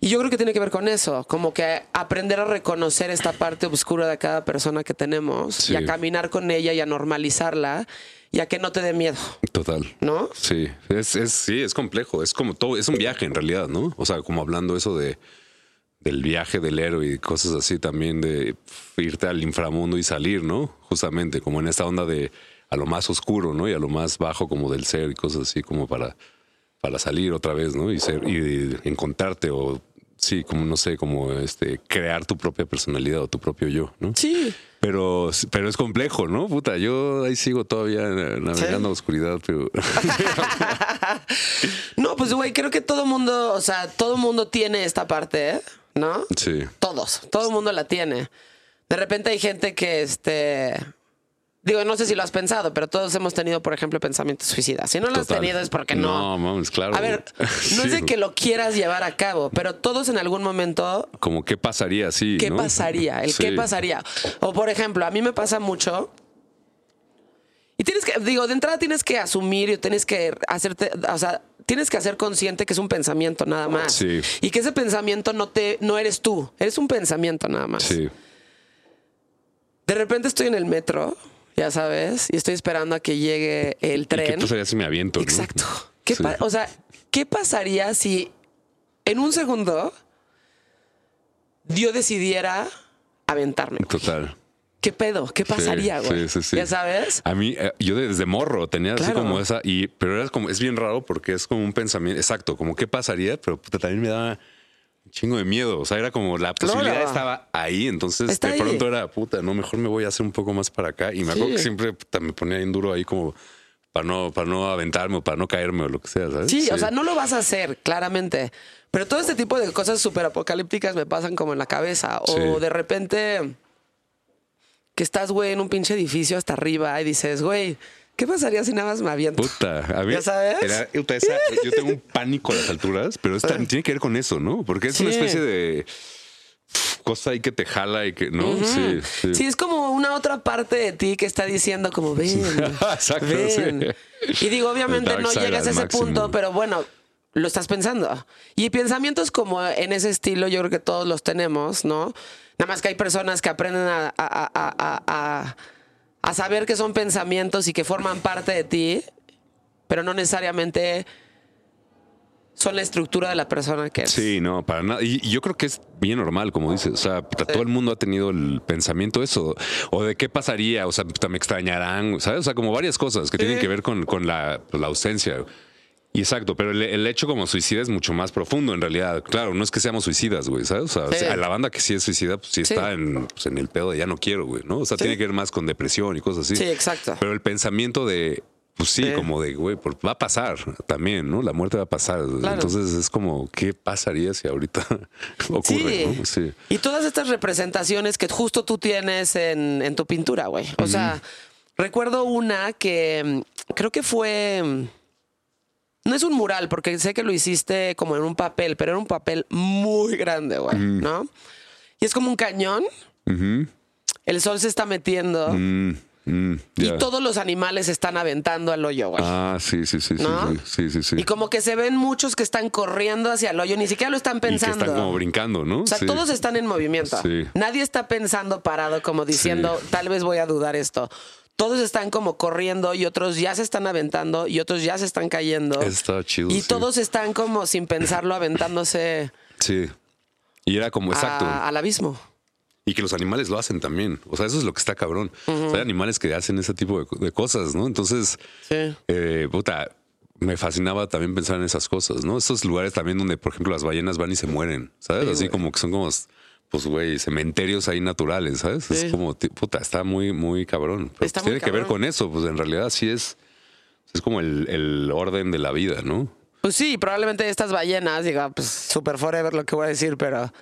Y yo creo que tiene que ver con eso, como que aprender a reconocer esta parte oscura de cada persona que tenemos Sí. y a caminar con ella y a normalizarla y a que no te dé miedo, Total. ¿no? Sí, es, es, sí, es complejo. Es como todo, es un viaje en realidad, ¿no? O sea, como hablando eso de del viaje del héroe y cosas así también de irte al inframundo y salir, ¿no? Justamente como en esta onda de a lo más oscuro, ¿no? Y a lo más bajo como del ser y cosas así como para, para salir otra vez, ¿no? Y ser y encontrarte o sí, como no sé, como este crear tu propia personalidad o tu propio yo, ¿no? Sí. Pero, pero es complejo, ¿no? Puta, yo ahí sigo todavía navegando a oscuridad, pero No, pues güey, creo que todo mundo, o sea, todo mundo tiene esta parte, ¿eh? ¿No? sí. Todos, todo el mundo la tiene. De repente hay gente que, este, digo, no sé si lo has pensado, pero todos hemos tenido, por ejemplo, pensamientos suicidas. Si no lo has tenido es porque no. No, mames, claro. A ver, no Sí. es de que lo quieras llevar a cabo, pero todos en algún momento, Como qué pasaría así. ¿qué ¿no? pasaría? El qué Sí. pasaría. O por ejemplo, a mí me pasa mucho. Y tienes que, digo, de entrada tienes que asumir y tienes que hacerte, o sea, tienes que hacer consciente que es un pensamiento nada más. Sí. Y que ese pensamiento no te, no eres tú, eres un pensamiento nada más. Sí. De repente estoy en el metro, ya sabes, y estoy esperando a que llegue el ¿Y qué tren. pasaría si me aviento? no? Exacto. ¿Qué Sí. pa- o sea, ¿qué pasaría si en un segundo yo decidiera aventarme? Total. ¿Qué pedo? ¿Qué pasaría, güey? sí, sí, sí. Ya sabes. A mí, eh, yo desde morro tenía así como esa, y, pero era como, es bien raro porque es como un pensamiento, exacto, como qué pasaría, pero puta, también me daba un chingo de miedo. O sea, era como la posibilidad Claro. estaba ahí. Entonces, Está de ahí. pronto era puta, no, mejor me voy a hacer un poco más para acá. Y me acuerdo que siempre puta, me ponía bien duro ahí como para no, para no aventarme o para no caerme o lo que sea, ¿sabes? Sí, o sea, no lo vas a hacer, claramente. Pero todo este tipo de cosas súper apocalípticas me pasan como en la cabeza. O Sí. de repente que estás, güey, en un pinche edificio hasta arriba y dices, güey, ¿qué pasaría si nada más me aviento? Puta, a ver, ¿Ya sabes? era- esa- yo tengo un pánico a las alturas, pero es tan- tiene que ver con eso, ¿no? Porque es una Sí. especie de cosa ahí que te jala y que, ¿no? Sí, sí. Sí, es como una otra parte de ti que está diciendo como, ven, Exacto, ven. Y digo, obviamente no llegas a ese máximo. punto, pero bueno, lo estás pensando. Y pensamientos como en ese estilo, yo creo que todos los tenemos, ¿no? Nada más que hay personas que aprenden a, a- a- a- saber que son pensamientos y que forman parte de ti, pero no necesariamente son la estructura de la persona que eres. Sí, no, para nada. Y, y yo creo que es bien normal, como dices. O sea, todo el mundo ha tenido el pensamiento eso. O de qué pasaría, o sea, me extrañarán, ¿sabes? O sea, como varias cosas que tienen que ver con, con la, la ausencia. Y exacto, pero el, el hecho como suicida es mucho más profundo en realidad. Claro, no es que seamos suicidas, güey, ¿sabes? O sea, Sí. a la banda que sí es suicida, pues sí, Sí. está en, pues, en el pedo de ya no quiero, güey, ¿no? O sea, tiene que ver más con depresión y cosas así. Sí, exacto. Pero el pensamiento de, pues sí, como de, güey, va a pasar también, ¿no? La muerte va a pasar. Entonces es como, ¿qué pasaría si ahorita ocurre? ¿no? Sí. Y todas estas representaciones que justo tú tienes en, en tu pintura, güey. O sea, recuerdo una que mm, creo que fue. No es un mural, porque sé que lo hiciste como en un papel, pero era un papel muy grande, güey, ¿no? Y es como un cañón. El sol se está metiendo. Mm, mm, Y todos los animales están aventando al hoyo, güey. Ah, sí, sí, sí, sí, ¿No? sí, sí, sí, sí. Y como que se ven muchos que están corriendo hacia el hoyo, ni siquiera lo están Y que pensando. están como brincando, ¿no? O sea, Sí. todos están en movimiento. Sí. Nadie está pensando parado como diciendo, tal vez voy a dudar esto. Todos están como corriendo y otros ya se están aventando y otros ya se están cayendo. Está chido, Y sí. todos están como sin pensarlo aventándose Sí. Y era como exacto. a- al abismo. Y que los animales lo hacen también. O sea, eso es lo que está cabrón. O sea, hay animales que hacen ese tipo de, de cosas, ¿no? Entonces, Sí. eh, puta, me fascinaba también pensar en esas cosas, ¿no? Esos lugares también donde, por ejemplo, las ballenas van y se mueren, ¿sabes? Sí, Así como que son como, pues, güey, cementerios ahí naturales, ¿sabes? Sí. Es como, puta, está muy, muy cabrón. Pero Está pues, muy tiene que ver con eso, pues en realidad sí es, es como el, el orden de la vida, ¿no? Pues sí, probablemente estas ballenas, diga, pues super forever lo que voy a decir, pero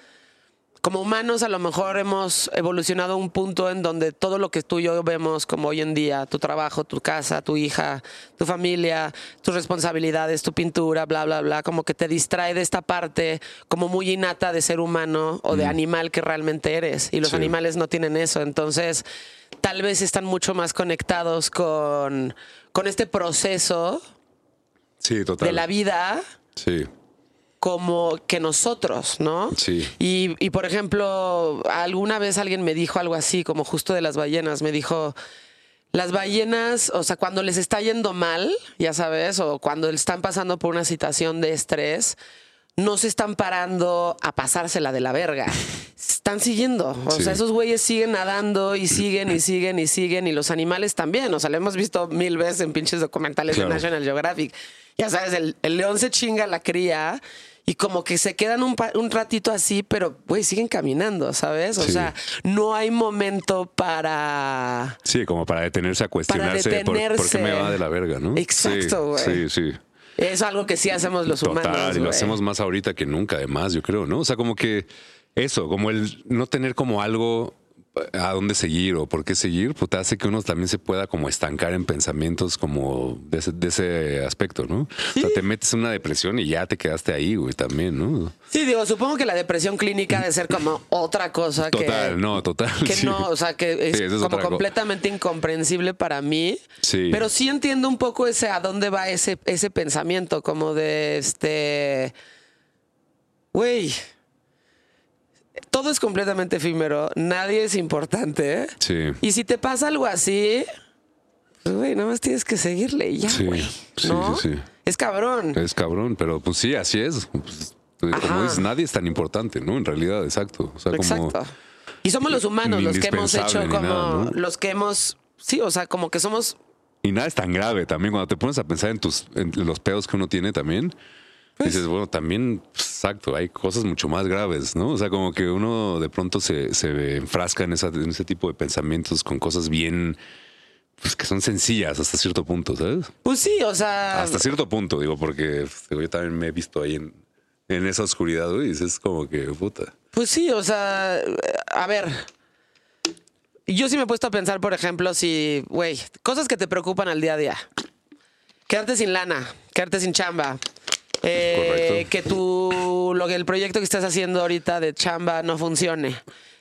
como humanos a lo mejor hemos evolucionado a un punto en donde todo lo que tú y yo vemos como hoy en día, tu trabajo, tu casa, tu hija, tu familia, tus responsabilidades, tu pintura, bla, bla, bla, como que te distrae de esta parte como muy innata de ser humano o de animal que realmente eres. Y los Sí. animales no tienen eso. Entonces, tal vez están mucho más conectados con, con este proceso Sí, total. de la vida Sí, como que nosotros, ¿no? Sí. Y, y, por ejemplo, alguna vez alguien me dijo algo así, como justo de las ballenas, me dijo, las ballenas, o sea, cuando les está yendo mal, ya sabes, o cuando están pasando por una situación de estrés, no se están parando a pasársela de la verga. Están siguiendo. O Sí. sea, esos güeyes siguen nadando y siguen y siguen y siguen. Y los animales también. O sea, lo hemos visto mil veces en pinches documentales Claro. de National Geographic. Ya sabes, el, el león se chinga a la cría y como que se quedan un, ratito así, pero, güey, siguen caminando, ¿sabes? O Sí. sea, no hay momento para... sí, como para detenerse a cuestionarse por- por, detenerse. qué me va de la verga, ¿no? Exacto, güey. Sí, sí. Es algo que sí hacemos los Total, humanos. y lo hacemos más ahorita que nunca, además, yo creo, ¿no? O sea, como que eso, como el no tener como algo a dónde seguir o por qué seguir, pues te hace que uno también se pueda como estancar en pensamientos como de ese, de ese aspecto, ¿no? O sea, te metes en una depresión y ya te quedaste ahí, güey, también, ¿no? Sí, digo, supongo que la depresión clínica debe ser como otra cosa que... Total, no, total. que sí. no, o sea, que es, Sí, eso es como completamente incomprensible para mí. Sí. Pero sí entiendo un poco ese a dónde va ese, ese pensamiento, como de este. Güey. Todo es completamente efímero, nadie es importante. Sí. Y si te pasa algo así, pues, güey, nada más tienes que seguirle y ya, Sí, güey. sí, ¿no? sí, sí. Es cabrón. Es cabrón, pero pues sí, así es. Pues, como Ajá. dices, nadie es tan importante, ¿no? En realidad, exacto. O sea, como Exacto. Y somos los humanos los que hemos hecho como. ni nada, ¿no? Los que hemos. Sí, o sea, como que somos. Y nada es tan grave también. Cuando te pones a pensar en tus en los pedos que uno tiene también, Pues dices, bueno, también, pues, exacto, hay cosas mucho más graves, ¿no? O sea, como que uno de pronto se, se enfrasca en, esa- en ese tipo de pensamientos con cosas bien, pues que son sencillas hasta cierto punto, ¿sabes? Pues sí, o sea. Hasta cierto punto, digo, porque digo, yo también me he visto ahí en, en esa oscuridad, güey, y es como que, puta. Pues sí, o sea. A ver. Yo sí me he puesto a pensar, por ejemplo, si, güey, cosas que te preocupan al día a día. Quedarte sin lana, quedarte sin chamba. Eh, que tu, lo que el proyecto que estás haciendo ahorita de chamba no funcione.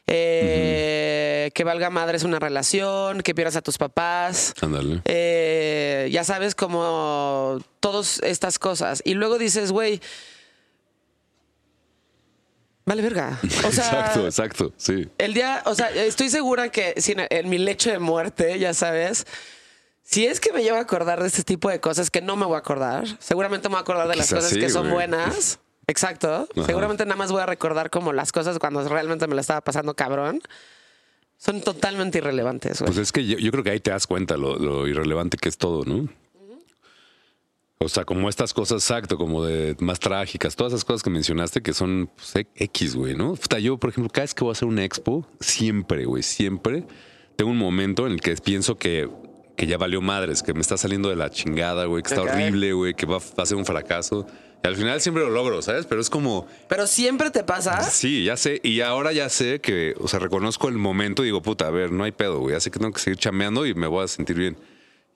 eh, Que valga madres una relación, que pierdas a tus papás. Ándale. Eh, ya sabes, como todas estas cosas. Y luego dices, güey, vale verga. O sea, exacto, exacto, sí. el día, o sea, estoy segura que si en, en mi lecho de muerte, ya sabes, si es que me llevo a acordar de este tipo de cosas que no me voy a acordar, seguramente me voy a acordar de las Quizás cosas sí, que son güey. buenas. Exacto. Ajá. Seguramente nada más voy a recordar como las cosas cuando realmente me la estaba pasando cabrón. Son totalmente irrelevantes, güey. Pues es que yo, yo creo que ahí te das cuenta lo, lo irrelevante que es todo, ¿no? O sea, como estas cosas, exacto, como de más trágicas, todas esas cosas que mencionaste que son pues, e- X, güey, ¿no? Puta, yo, por ejemplo, cada vez que voy a hacer una expo, siempre, güey, siempre tengo un momento en el que pienso que, que ya valió madres, que me está saliendo de la chingada, güey, que está horrible, güey, que va, va a ser un fracaso. Y al final siempre lo logro, ¿sabes? Pero es como, Pero siempre te pasa. Sí, ya sé. Y ahora ya sé que, o sea, reconozco el momento y digo, puta, a ver, no hay pedo, güey. Ya sé que tengo que seguir chameando y me voy a sentir bien.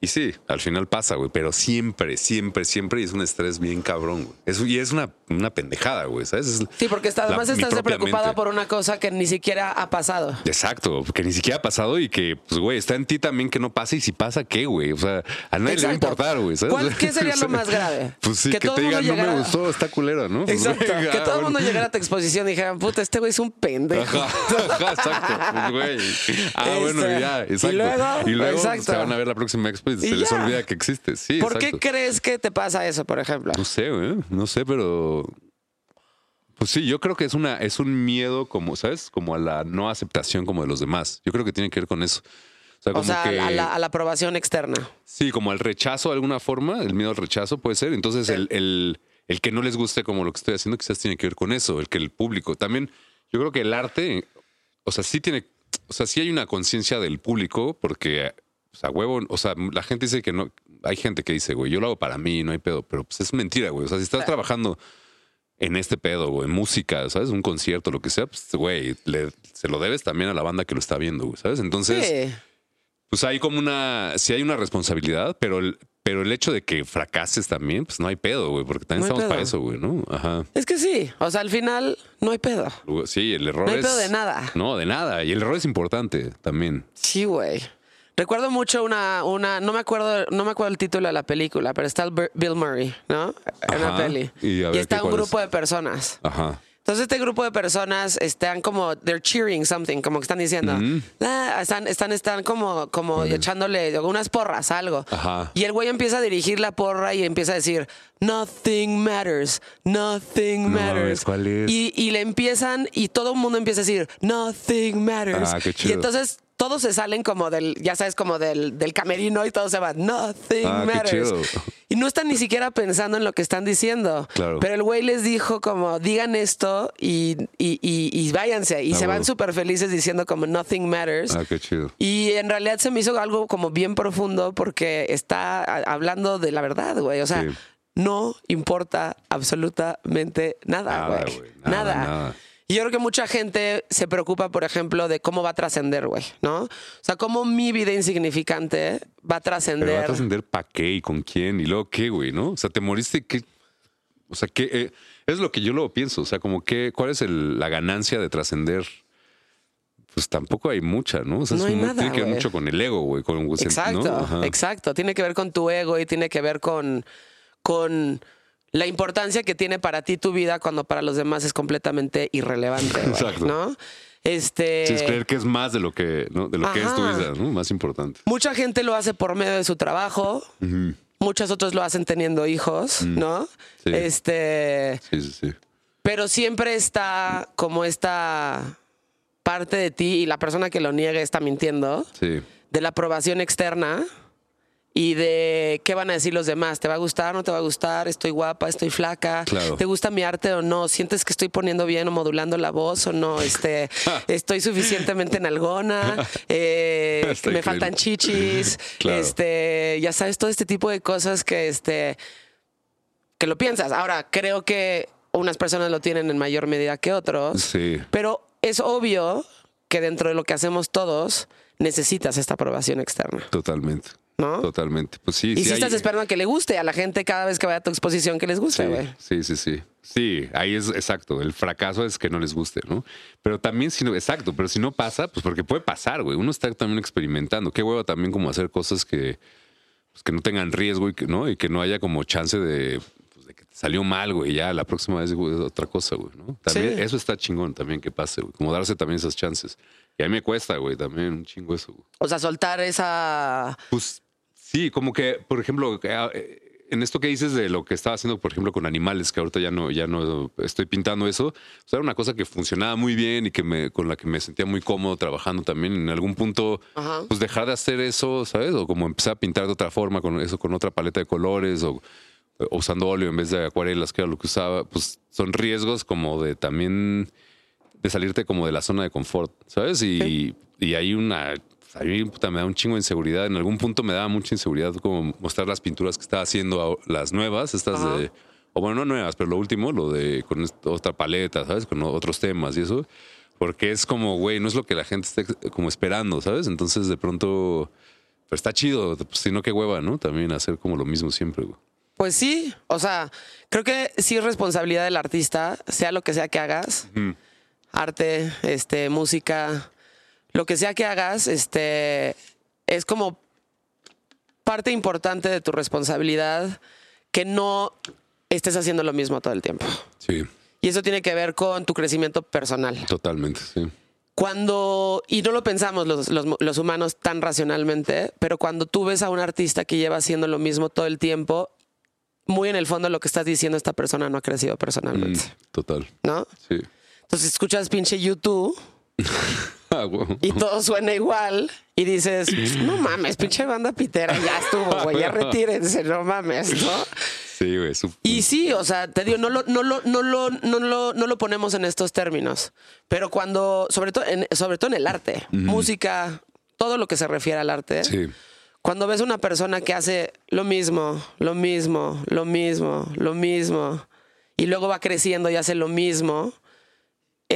Y sí, al final pasa, güey, pero siempre, siempre, siempre es un estrés bien cabrón, güey. Es, y es una, una pendejada, güey, ¿sabes? Es Sí, porque está- además estás preocupada mente. por una cosa que ni siquiera ha pasado. Exacto, que ni siquiera ha pasado y que, pues, güey, está en ti también que no pase y si pasa, ¿qué, güey? O sea, a nadie le va a Exacto. importar, güey, ¿sabes? ¿Cuál- qué sería lo más grave? Pues sí, Que que, todo te digan, mundo no me llegara- gustó, está culera, ¿no? Pues, Exacto. güey, que todo el mundo llegara a tu exposición y dijeran, puta, este güey es un pendejo. Ajá, ajá, exacto, pues, güey. Ah, bueno, Este, ya, y exacto. luego, exacto. se van a ver la próxima y se les olvida que existe. Sí, ¿Por qué crees que te pasa eso, por ejemplo? No sé. No sé, pero. Pues sí, yo creo que es una, es un miedo como, ¿sabes? Como a la no aceptación como de los demás. Yo creo que tiene que ver con eso. O sea, O como sea, que. a la, a la aprobación externa. Sí, como al rechazo de alguna forma, el miedo al rechazo puede ser. Entonces, el, el, el que no les guste como lo que estoy haciendo quizás tiene que ver con eso, el que el público. También, yo creo que el arte, o sea, sí tiene, o sea, sí hay una conciencia del público, porque, o sea, huevo, o sea, la gente dice que no, hay gente que dice, güey, yo lo hago para mí, no hay pedo, pero pues es mentira, güey. O sea, si estás trabajando en este pedo o en música, ¿sabes? Un concierto, lo que sea, pues, güey, le- se lo debes también a la banda que lo está viendo, güey, ¿sabes? Entonces Sí. pues hay como una, sí hay una responsabilidad, pero el, pero el hecho de que fracases también, pues no hay pedo, güey, porque también No estamos pedo. para eso, güey, ¿no? Ajá. Es que sí. O sea, al final no hay pedo. Sí, el error No hay es. pedo de nada. No, de nada. Y el error es importante también. Sí, güey. Recuerdo mucho una, una, no me acuerdo, no me acuerdo el título de la película, pero está Bill Murray, ¿no? En la peli. Y Y, está ¿qué un grupo es? de personas. Ajá. Entonces este grupo de personas están como, they're cheering something, como que están diciendo, "Ah", están, están, están como, como echándole unas porras, algo. Ajá. Y el güey empieza a dirigir la porra y empieza a decir, nothing matters, nothing No matters. ¿cuál es? Y, y le empiezan, y todo el mundo empieza a decir, nothing matters. Ah, qué Y chido. entonces todos se salen como del, ya sabes, como del, del camerino y todos se van, nothing Ah, matters. Y no están ni siquiera pensando en lo que están diciendo. Claro. Pero el güey les dijo como, digan esto y, y, y- y váyanse. Y Ah, se van súper felices diciendo como nothing matters. Ah, qué chido. Y en realidad se me hizo algo como bien profundo porque está hablando de la verdad, güey. O sea, Sí. no importa absolutamente nada, Nada, güey. güey. Nada. Nada, nada. Y yo creo que mucha gente se preocupa, por ejemplo, de cómo va a trascender, güey, ¿no? O sea, cómo mi vida insignificante va a Pero va a trascender. trascender para qué y con quién y luego qué, güey, ¿no? O sea, te moriste, ¿qué? O sea, ¿qué? eh, es lo que yo luego pienso. O sea, como que, ¿cuál es el- la ganancia de trascender? Pues tampoco hay mucha, ¿no? O sea, No es hay nada, tiene que ver mucho con el ego, güey. Exacto, exacto. Tiene que ver con tu ego y tiene que ver con, con la importancia que tiene para ti tu vida cuando para los demás es completamente irrelevante. güey, Exacto. ¿No? Este. Sí, es creer que es más de lo que, ¿no? de lo que es tu vida, ¿no? Más importante. Mucha gente lo hace por medio de su trabajo. Muchos otros lo hacen teniendo hijos, ¿no? Mm. Sí. Este. Sí, sí, sí. Pero siempre está como esta parte de ti y la persona que lo niegue está mintiendo. Sí. de la aprobación externa y de qué van a decir los demás. ¿Te va a gustar o no te va a gustar? ¿Estoy guapa? ¿Estoy flaca? Claro. ¿Te gusta mi arte o no? ¿Sientes que estoy poniendo bien o modulando la voz o no? Este, ¿Estoy suficientemente nalgona? Eh, Está ¿Me increíble. faltan chichis? Claro. Este, ya sabes, todo este tipo de cosas que, este, que lo piensas. Ahora, creo que unas personas lo tienen en mayor medida que otros. Sí. Pero es obvio que dentro de lo que hacemos todos necesitas esta aprobación externa, Totalmente. ¿No? Totalmente. Pues sí. Y sí si hay- estás esperando a que le guste a la gente cada vez que vaya a tu exposición que les guste, güey. Sí, sí, sí, sí. Sí, ahí es exacto. El fracaso es que no les guste, ¿no? Pero también si no, exacto, pero si no pasa, pues porque puede pasar, güey. Uno está también experimentando. Qué hueva también como hacer cosas que, pues, que no tengan riesgo y que, ¿no? Y que no haya como chance de, pues, de que te salió mal, güey. Ya la próxima vez güey, es otra cosa, güey, ¿no? También Sí. eso está chingón también que pase, güey. Como darse también esas chances. Y a mí me cuesta, güey, también un chingo eso, güey. O sea, soltar esa... Pues sí, como que, por ejemplo, eh, en esto que dices de lo que estaba haciendo, por ejemplo, con animales, que ahorita ya no, ya no estoy pintando eso, o sea, era una cosa que funcionaba muy bien y que me, con la que me sentía muy cómodo trabajando también. En algún punto, Ajá. pues dejar de hacer eso, ¿sabes? O como empezar a pintar de otra forma, con eso, con otra paleta de colores, o, o usando óleo en vez de acuarelas, que era lo que usaba, pues son riesgos como de también de salirte como de la zona de confort, ¿sabes? Y, y hay una. A mí puta, me da un chingo de inseguridad. En algún punto me daba mucha inseguridad como mostrar las pinturas que estaba haciendo, las nuevas, estas Ajá. de. O bueno, no nuevas, pero lo último, lo de con otra paleta, ¿sabes? Con otros temas y eso. Porque es como, güey, no es lo que la gente esté como esperando, ¿sabes? Entonces de pronto Pero está chido, pues, si no, qué hueva, ¿no? También hacer como lo mismo siempre, güey. Pues sí, o sea, creo que sí es responsabilidad del artista, sea lo que sea que hagas, arte, este, música, lo que sea que hagas, este, es como parte importante de tu responsabilidad que no estés haciendo lo mismo todo el tiempo. Sí, Y eso tiene que ver con tu crecimiento personal. totalmente, sí. Cuando, y no lo pensamos los, los- los humanos tan racionalmente, pero cuando tú ves a un artista que lleva haciendo lo mismo todo el tiempo, muy en el fondo lo que estás diciendo, esta persona no ha crecido Mm, personalmente, total, ¿no? sí. Entonces escuchas pinche YouTube. y todo suena igual y dices, no mames, pinche banda pitera, ya estuvo, güey, ya retírense, no mames, ¿no? Sí, güey. Y sí, o sea, te digo, no lo, no lo, no lo, no lo, no lo ponemos en estos términos. Pero cuando, sobre todo en, sobre todo en el arte, música, todo lo que se refiere al arte, Sí, cuando ves una persona que hace lo mismo, lo mismo, lo mismo, lo mismo, y luego va creciendo y hace lo mismo,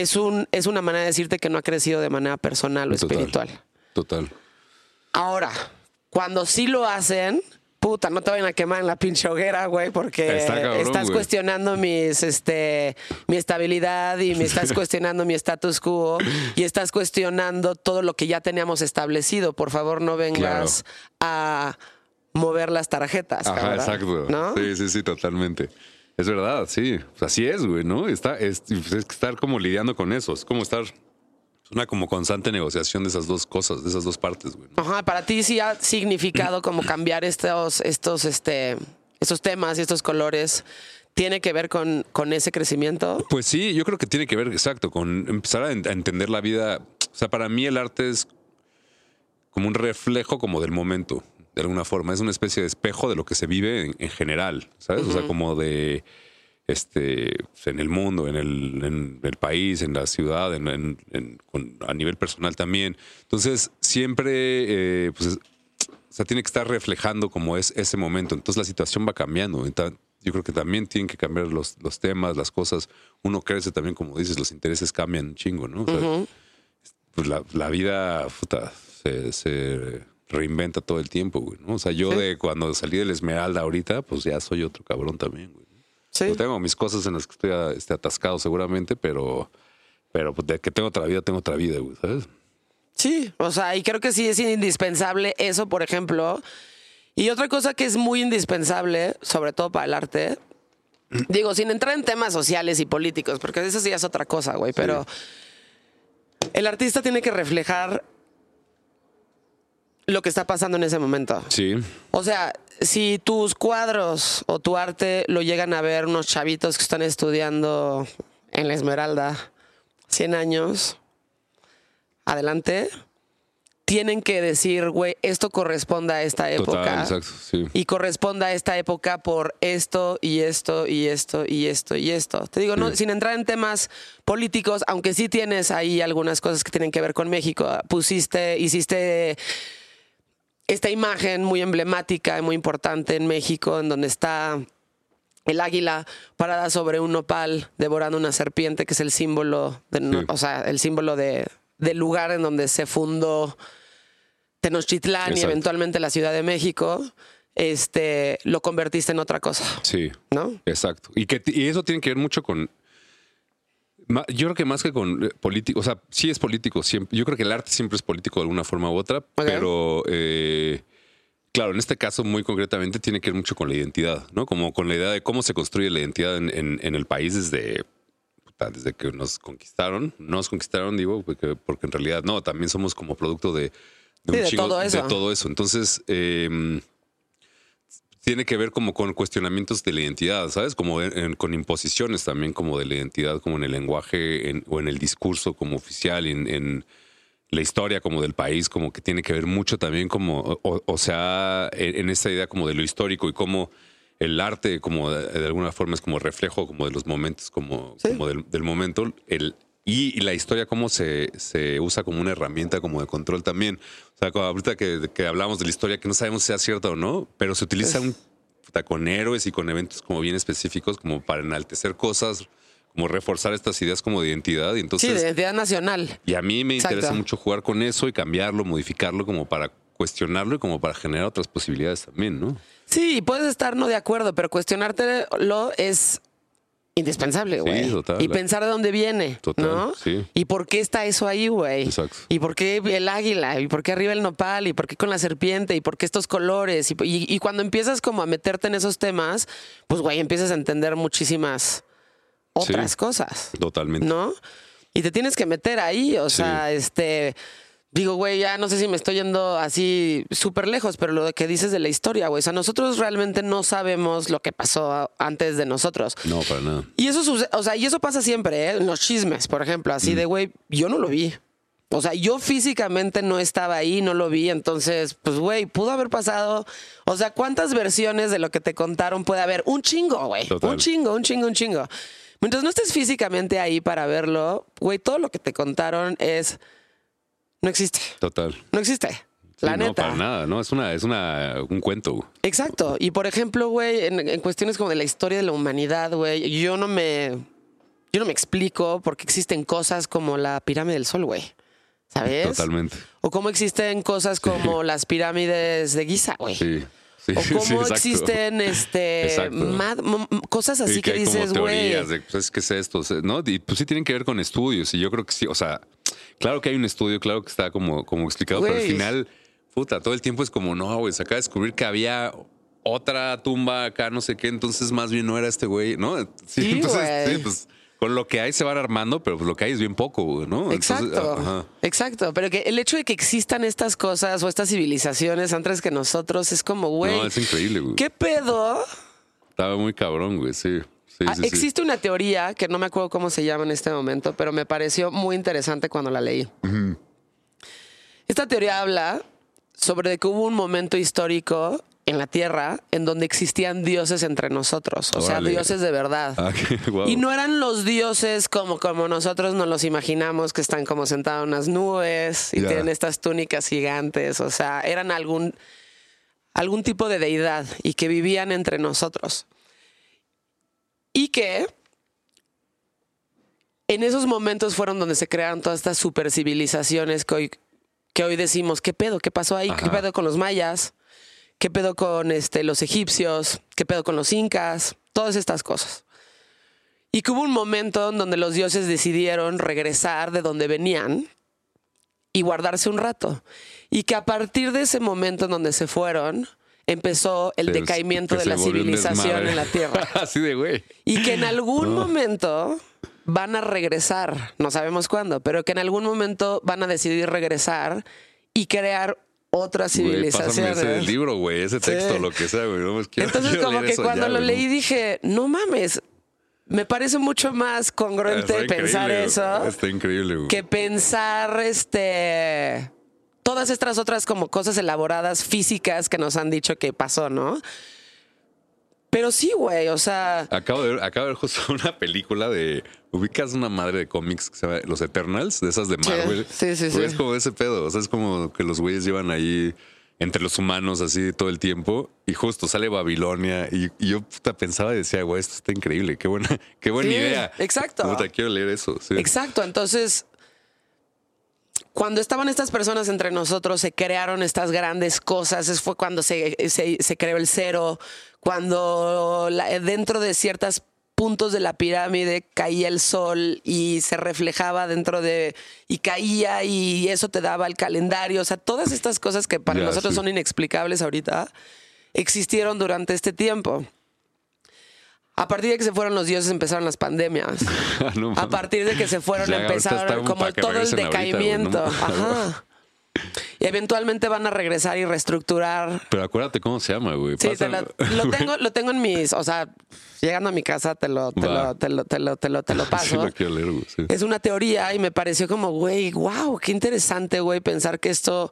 es, un, es una manera de decirte que no ha crecido de manera personal o Total. espiritual. total. Ahora, cuando sí lo hacen, puta, no te vayan a quemar en la pinche hoguera, güey, porque Está cabrón, estás güey. cuestionando mis, este, mi estabilidad y me estás cuestionando mi status quo y estás cuestionando todo lo que ya teníamos establecido. Por favor, no vengas a mover las tarjetas. Ajá, cabrón, exacto. ¿no? Sí, sí, sí, totalmente. Es verdad, sí. Pues así es, güey, ¿no? Está, es, pues es que estar como lidiando con eso. Es como estar. Es una como constante negociación de esas dos cosas, de esas dos partes, güey. ¿no? Ajá, para ti sí ha significado como cambiar estos, estos, este, estos temas y estos colores. ¿Tiene que ver con, con ese crecimiento? Pues sí, yo creo que tiene que ver, exacto, con empezar a, en- a entender la vida. O sea, para mí el arte es como un reflejo como del momento, de alguna forma. Es una especie de espejo de lo que se vive en, en general, ¿sabes? O sea, como de este pues, en el mundo, en el, en el país, en la ciudad, en, en- en- con- a nivel personal también. Entonces, siempre eh, pues, es- o sea, tiene que estar reflejando como es ese momento. Entonces la situación va cambiando. Entonces, yo creo que también tienen que cambiar los, los temas, las cosas. Uno crece también, como dices, los intereses cambian un chingo, ¿no? O sea, pues la, la vida puta, se, se reinventa todo el tiempo, güey, ¿no? O sea, yo de cuando salí del Esmeralda ahorita, pues ya soy otro cabrón también, güey. Sí. Yo tengo mis cosas en las que estoy este, atascado seguramente, pero, pero pues, de que tengo otra vida, tengo otra vida, güey, ¿sabes? Sí, o sea, y creo que sí es indispensable eso, por ejemplo. Y otra cosa que es muy indispensable, sobre todo para el arte, digo, sin entrar en temas sociales y políticos, porque eso sí es otra cosa, güey, pero el artista tiene que reflejar lo que está pasando en ese momento. Sí, O sea, si tus cuadros o tu arte lo llegan a ver unos chavitos que están estudiando en la Esmeralda 100 años, adelante, tienen que decir, güey, esto corresponde a esta época. total, exacto, sí. Y corresponde a esta época por esto y esto y esto y esto y esto. Te digo, no, sin entrar en temas políticos, aunque sí tienes ahí algunas cosas que tienen que ver con México. Pusiste, hiciste esta imagen muy emblemática y muy importante en México, en donde está el águila parada sobre un nopal devorando una serpiente, que es el símbolo, de, Sí. o sea, el símbolo de, del lugar en donde se fundó Tenochtitlán y eventualmente la Ciudad de México. Este, lo convertiste en otra cosa, Sí, ¿no? exacto. Y, que, y eso tiene que ver mucho con... Yo creo que más que con político, o sea, sí es político siempre. Yo creo que el arte siempre es político de alguna forma u otra, pero eh, claro, en este caso muy concretamente tiene que ver mucho con la identidad, ¿no? Como con la idea de cómo se construye la identidad en, en- en el país desde, puta, desde que nos conquistaron. Nos conquistaron, digo, porque, porque en realidad no, también somos como producto de, Sí, de todo eso. de todo eso. Entonces, eh, tiene que ver como con cuestionamientos de la identidad, ¿sabes? Como en- en- con imposiciones también como de la identidad, como en el lenguaje en- o en el discurso como oficial, en, en la historia como del país, como que tiene que ver mucho también como, o, o sea, en, en esta idea como de lo histórico y cómo el arte como de, de alguna forma es como reflejo como de los momentos, como, Sí. como del, del momento, el, y, y la historia cómo se, se usa como una herramienta como de control también. O sea, ahorita que, que hablamos de la historia, que no sabemos si sea cierta o no, pero se utiliza un, con héroes y con eventos como bien específicos, como para enaltecer cosas, como reforzar estas ideas como de identidad. Y Sí, entonces, de identidad nacional. y a mí me Exacto. interesa mucho jugar con eso y cambiarlo, modificarlo como para cuestionarlo y como para generar otras posibilidades también, ¿no? Sí, puedes estar no de acuerdo, pero cuestionártelo es indispensable, güey. total. y pensar de dónde viene, Total, ¿no? sí. Y por qué está eso ahí, güey. Exacto. Y por qué el águila, y por qué arriba el nopal, y por qué con la serpiente, y por qué estos colores. Y, y- y cuando empiezas como a meterte en esos temas, pues, güey, empiezas a entender muchísimas otras Sí. cosas, Totalmente. ¿no? Y te tienes que meter ahí, o Sí. sea, este... Digo, güey, ya no sé si me estoy yendo así súper lejos, pero lo que dices de la historia, güey. O sea, nosotros realmente no sabemos lo que pasó antes de nosotros. No, para nada. Y eso o sea, y eso pasa siempre, ¿eh? En los chismes, por ejemplo, así Mm. de, güey, yo no lo vi. O sea, yo físicamente no estaba ahí, no lo vi, entonces, pues, güey, pudo haber pasado. O sea, ¿cuántas versiones de lo que te contaron puede haber? Un chingo, güey. Un chingo, un chingo, un chingo. Mientras no estés físicamente ahí para verlo, güey, todo lo que te contaron es. No existe. Total. No existe. La Sí, neta. No, para nada, ¿no? Es una, es una, un cuento. güey. Exacto. Y por ejemplo, güey, en, en cuestiones como de la historia de la humanidad, güey, yo no me. Yo no me explico por qué existen cosas como la pirámide del sol, güey. ¿Sabes? Totalmente. O cómo existen cosas como las pirámides de Giza, güey. Sí. Sí, O cómo existen este mad- cosas así Sí, que, dices, güey. pues, ¿qué es esto? O sea, ¿no? Y pues sí tienen que ver con estudios. Y yo creo que sí, o sea, claro que hay un estudio, claro que está como, como explicado, pero al final, puta, todo el tiempo es como, no, güey, se acaba de descubrir que había otra tumba acá, no sé qué, entonces más bien no era este güey, ¿no? Sí, Sí, entonces, güey. sí, pues con lo que hay se van armando, pero pues lo que hay es bien poco, ¿no? Exacto, ajá. exacto. Pero que el hecho de que existan estas cosas o estas civilizaciones antes que nosotros es como, güey, No, es increíble, güey. ¿qué pedo? Estaba muy cabrón, güey, sí. Sí, Ah, sí. existe una teoría que no me acuerdo cómo se llama en este momento, pero me pareció muy interesante cuando la leí. Esta teoría habla sobre que hubo un momento histórico en la Tierra en donde existían dioses entre nosotros, o sea, dioses de verdad. Ah. Y no eran los dioses como, como nosotros nos los imaginamos, que están como sentados en unas nubes y tienen estas túnicas gigantes. O sea, eran algún, algún tipo de deidad y que vivían entre nosotros. Y que en esos momentos fueron donde se crearon todas estas super civilizaciones que hoy, que hoy decimos, ¿qué pedo? ¿Qué pasó ahí? ¿Qué pedo con los mayas? ¿Qué pedo con este, los egipcios? ¿Qué pedo con los incas? Todas estas cosas. Y que hubo un momento en donde los dioses decidieron regresar de donde venían y guardarse un rato. Y que a partir de ese momento en donde se fueron, empezó el decaimiento de la civilización en la Tierra. Así de güey. Y que en algún momento van a regresar, no sabemos cuándo, pero que en algún momento van a decidir regresar y crear pásame civilizaciones. ese libro, güey, ese texto, Sí. lo que sea, güey. no, Entonces, como que cuando ya, lo leí dije, no mames, me parece mucho más congruente Está pensar eso Está increíble, güey. que pensar este todas estas otras como cosas elaboradas físicas que nos han dicho que pasó, ¿no? Pero sí, güey, o sea, Acabo de, ver, acabo de ver justo una película de. Ubicas una madre de cómics que se llama Los Eternals, de esas de Marvel. sí, sí, sí. Es como ese pedo. O sea, es como que los güeyes llevan ahí entre los humanos así todo el tiempo. Y justo sale Babilonia. Y, y yo puta, pensaba y decía, güey, esto está increíble. Qué buena, qué buena Sí, idea. exacto. Puta, quiero leer eso. sí. Exacto, entonces cuando estaban estas personas entre nosotros, se crearon estas grandes cosas. Es fue cuando se, se- se creó el cero, cuando la- dentro de ciertos puntos de la pirámide caía el sol y se reflejaba dentro de. y caía y eso te daba el calendario. O sea, todas estas cosas que para nosotros sí. son inexplicables ahorita, existieron durante este tiempo. A partir de que se fueron los dioses empezaron las pandemias. No A partir de que se fueron, Ya, ahorita empezaron como todo el ahorita, decaimiento. no. Ajá. Y eventualmente van a regresar y reestructurar. Pero acuérdate cómo se llama, güey. Sí, te lo, lo tengo, lo tengo en mis, o sea, llegando a mi casa te lo, te lo, te lo, te lo, te lo, te lo Sí, paso. lo quiero leer, güey. sí. Es una teoría y me pareció como, güey, wow, qué interesante, güey, pensar que esto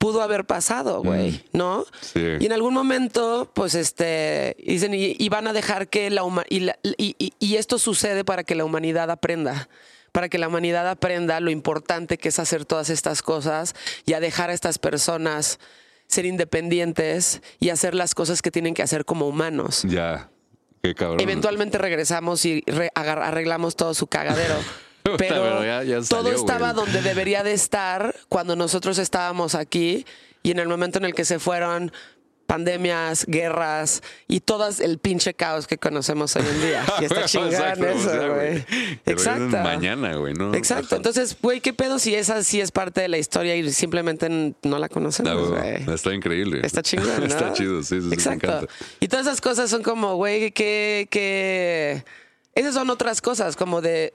pudo haber pasado, güey, ¿no? Sí. Y en algún momento, pues, este, dicen, y, y van a dejar que la humanidad, y, y- y- esto sucede para que la humanidad aprenda, para que la humanidad aprenda lo importante que es hacer todas estas cosas y a dejar a estas personas ser independientes y hacer las cosas que tienen que hacer como humanos. Ya. Qué cabrón. Eventualmente regresamos y re- arreglamos todo su cagadero. Pero, pero ya- ya todo salió, estaba güey. donde debería de estar cuando nosotros estábamos aquí y en el momento en el que se fueron pandemias, guerras y todo el pinche caos que conocemos hoy en día. Y está chingón Exacto, eso, güey. Exacto. Mañana, güey, ¿no? Exacto. Entonces, güey, ¿qué pedo si esa sí es parte de la historia y simplemente no la conocemos, güey, güey? Está increíble. Está chingón, ¿no? Está chido, sí, sí, sí, me Exacto. encanta. y todas esas cosas son como, güey, que, que... Esas son otras cosas, como de...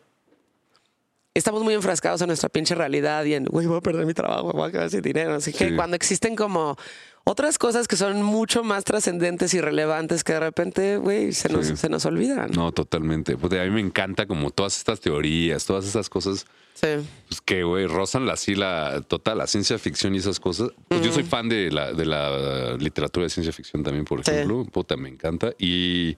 Estamos muy enfrascados en nuestra pinche realidad y en, güey, voy a perder mi trabajo, voy a quedar sin dinero. Así que Sí. cuando existen como otras cosas que son mucho más trascendentes y relevantes que de repente, güey, se, nos, Sí. se nos olvidan. No, totalmente. Pues, a mí me encanta como todas estas teorías, todas esas cosas Sí. pues, que, güey, rozan la, así la total, la ciencia ficción y esas cosas. Pues yo soy fan de la, de la literatura de ciencia ficción también, por Sí. ejemplo. Puta, me encanta. Y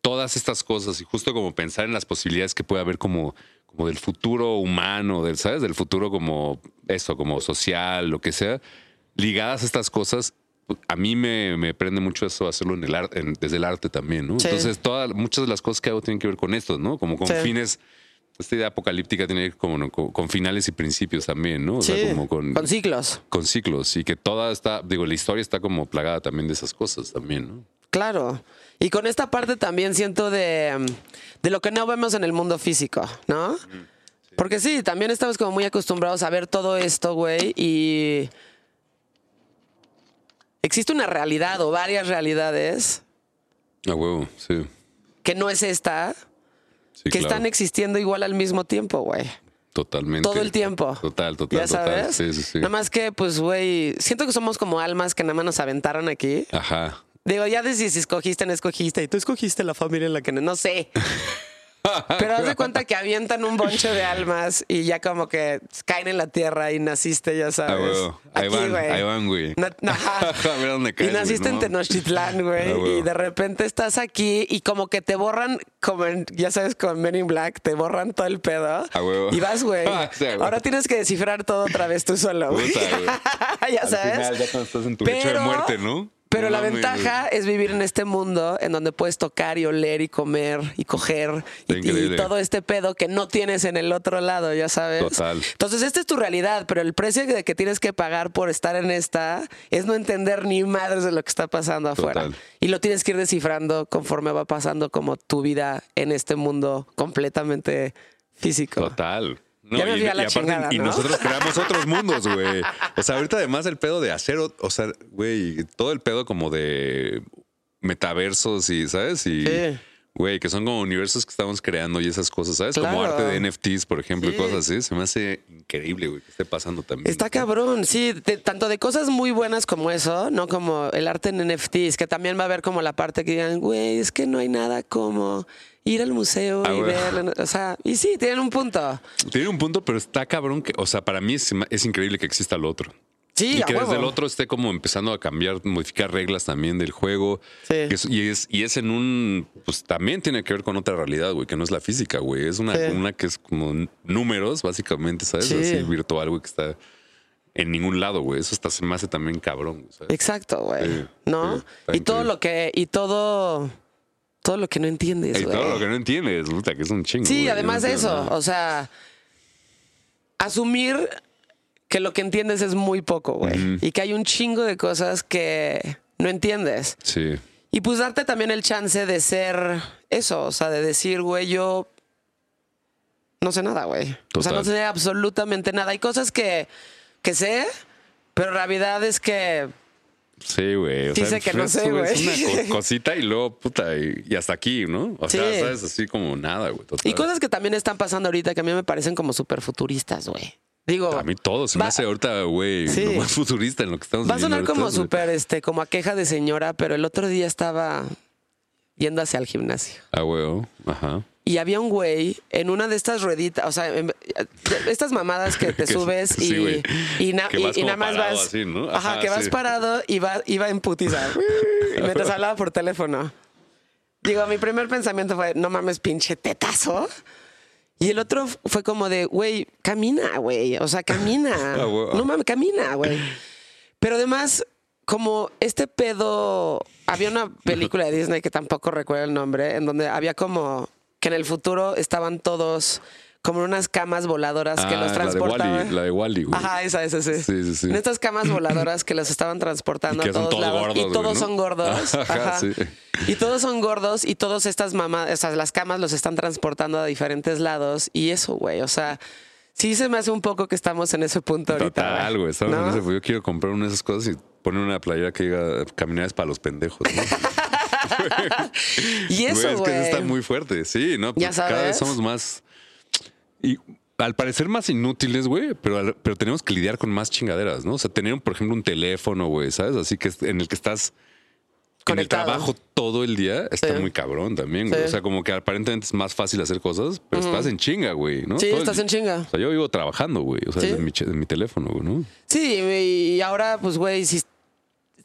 todas estas cosas, y justo como pensar en las posibilidades que puede haber como, como del futuro humano, del, ¿sabes? Del futuro como eso, como social, lo que sea, ligadas a estas cosas. A mí me, me prende mucho eso hacerlo en el arte, en- desde el arte también, ¿no? Sí. Entonces, todas, muchas de las cosas que hago tienen que ver con esto, ¿no? Como con Sí. fines esta idea apocalíptica tiene que ver como, ¿no? con, con finales y principios también, ¿no? O Sí, sea, como con, con ciclos. con ciclos y que toda está, digo, la historia está como plagada también de esas cosas también, ¿no? Claro. Y con esta parte también siento de, mm, de lo que no vemos en el mundo físico, ¿no? Porque sí, también estamos como muy acostumbrados a ver todo esto, güey, y existe una realidad o varias realidades A huevo, sí. que no es esta, sí que claro. están existiendo igual al mismo tiempo, güey. totalmente. Todo el tiempo. Total, total, ya total. sabes. Sí, sí, sí. Nada más que, pues, güey, siento que somos como almas que nada más nos aventaron aquí. Ajá. Digo, ya de si escogiste, no escogiste, y tú escogiste la familia en la que no, no sé. Pero haz de cuenta que avientan un bonche de almas y ya como que caen en la tierra y naciste, ya Ah, sabes. huevo. Ahí van, güey. ahí van. A ver dónde Y caes, güey, naciste en ¿no? Tenochtitlán, güey. Ah, y de repente estás aquí y como que te borran, como en- ya sabes, con Men in Black, te borran todo el pedo. A huevo. Y vas, güey. Ah, sí. Ahora tienes que descifrar todo otra vez tú solo, güey. Puta, güey. ya Al sabes. final, ya cuando estás en tu lecho de muerte, ¿no? Pero la ventaja es vivir en este mundo en donde puedes tocar y oler y comer y coger y, todo este pedo que no tienes en el otro lado, ya sabes. Total. Entonces, esta es tu realidad, pero el precio de que tienes que pagar por estar en esta es no entender ni madres de lo que está pasando afuera. Total. Y lo tienes que ir descifrando conforme va pasando como tu vida en este mundo completamente físico. Total. No, Ya y, a la y aparte, chingada, y ¿no? nosotros creamos otros mundos, güey. O sea, ahorita además el pedo de hacer, o- sea, güey, todo el pedo como de metaversos y, ¿sabes? Y, Sí. güey, que son como universos que estamos creando y esas cosas, ¿sabes? Como arte de NFTs, por ejemplo, y cosas así. Se me hace increíble, güey, que esté pasando también. Está cabrón, sí, de- tanto de cosas muy buenas como eso, no como el arte en NFTs, que también va a haber como la parte que digan, güey, es que no hay nada como ir al museo Ah, y güey. ver, o sea, y sí, tienen un punto. Tiene un punto, pero está cabrón que, o sea, para mí es, es increíble que exista lo otro. Sí, y que desde el otro esté como empezando a cambiar, modificar reglas también del juego. Sí. Que es- y, es, y es en un, pues también tiene que ver con otra realidad, güey, que no es la física, güey. Es una, Sí. una que es como números, básicamente, ¿sabes? Sí. Así virtual, güey, que está en ningún lado, güey. Eso hasta se me hace también cabrón, ¿sabes? Exacto, güey. ¿No? y todo lo que, y todo, todo lo que no entiendes, Y güey. todo lo que no entiendes, puta, que es un chingo. Sí, güey. Además no eso, nada. o sea, asumir que lo que entiendes es muy poco, güey. Y que hay un chingo de cosas que no entiendes. Sí. Y pues darte también el chance de ser eso, o sea, de decir, güey, yo no sé nada, güey. O sea, no sé absolutamente nada. Hay cosas que, que sé, pero la realidad es que Sí, güey. O Sí sea, sé que no es- sé, güey. una co- cosita y luego, puta, y, y hasta aquí, ¿no? O sea, sabes, así como nada, güey. Y cosas que también están pasando ahorita que a mí me parecen como súper futuristas, güey. Digo, A mí todo se me Va- hace ahorita, güey, Sí. lo más futurista en lo que estamos va a sonar como súper, este, como a queja de señora, pero el otro día estaba yendo hacia el gimnasio. Ah, güey. Ajá. Y había un güey en una de estas rueditas, o sea, en- estas mamadas que te subes sí, y, y, na- y- y nada más vas. así, ¿no? Ajá, Ajá, que vas sí. parado y va, iba en putiza. mientras hablaba por teléfono. Digo, mi primer pensamiento fue, no mames, pinche tetazo. Y el otro fue como de, güey, camina, güey. O sea, camina. Ah. No mames, camina, güey. Pero además, como este pedo. Había una película de Disney que tampoco recuerdo el nombre, en donde había como que en el futuro estaban todos como en unas camas voladoras que Ah, los la de transportaban. Wally, la de Wally, güey. Ajá, esa, esa, sí. Sí, sí, sí. En estas camas voladoras que los estaban transportando Y que a son todos todos lados. gordos, y todos ¿no? son gordos. Ajá, Ajá. sí. Y todos son gordos y todas estas mamás, o sea, las camas los están transportando a diferentes lados. Y eso, güey, o sea, sí se me hace un poco que estamos en ese punto ahorita. Total, güey. Estamos ¿No? en ese. Yo quiero comprar una de esas cosas y poner una playera que diga caminadas para los pendejos. ¿no? Y eso, Güey, es que eso está muy fuerte. Sí, ¿no? Ya Pues Cada sabes. vez somos más. Y al parecer más inútiles, güey, pero, pero tenemos que lidiar con más chingaderas, ¿no? O sea, tener, por ejemplo, un teléfono, güey, ¿sabes? Así que en el que estás en el trabajo todo el día está Sí. muy cabrón también, güey. Sí. O sea, como que aparentemente es más fácil hacer cosas, pero estás en chinga, güey, ¿no? Sí, Todo estás en chinga. O sea, yo vivo trabajando, güey. O sea, Sí. desde mi, ch- de mi teléfono, güey, ¿no? Sí, y ahora, pues, güey, si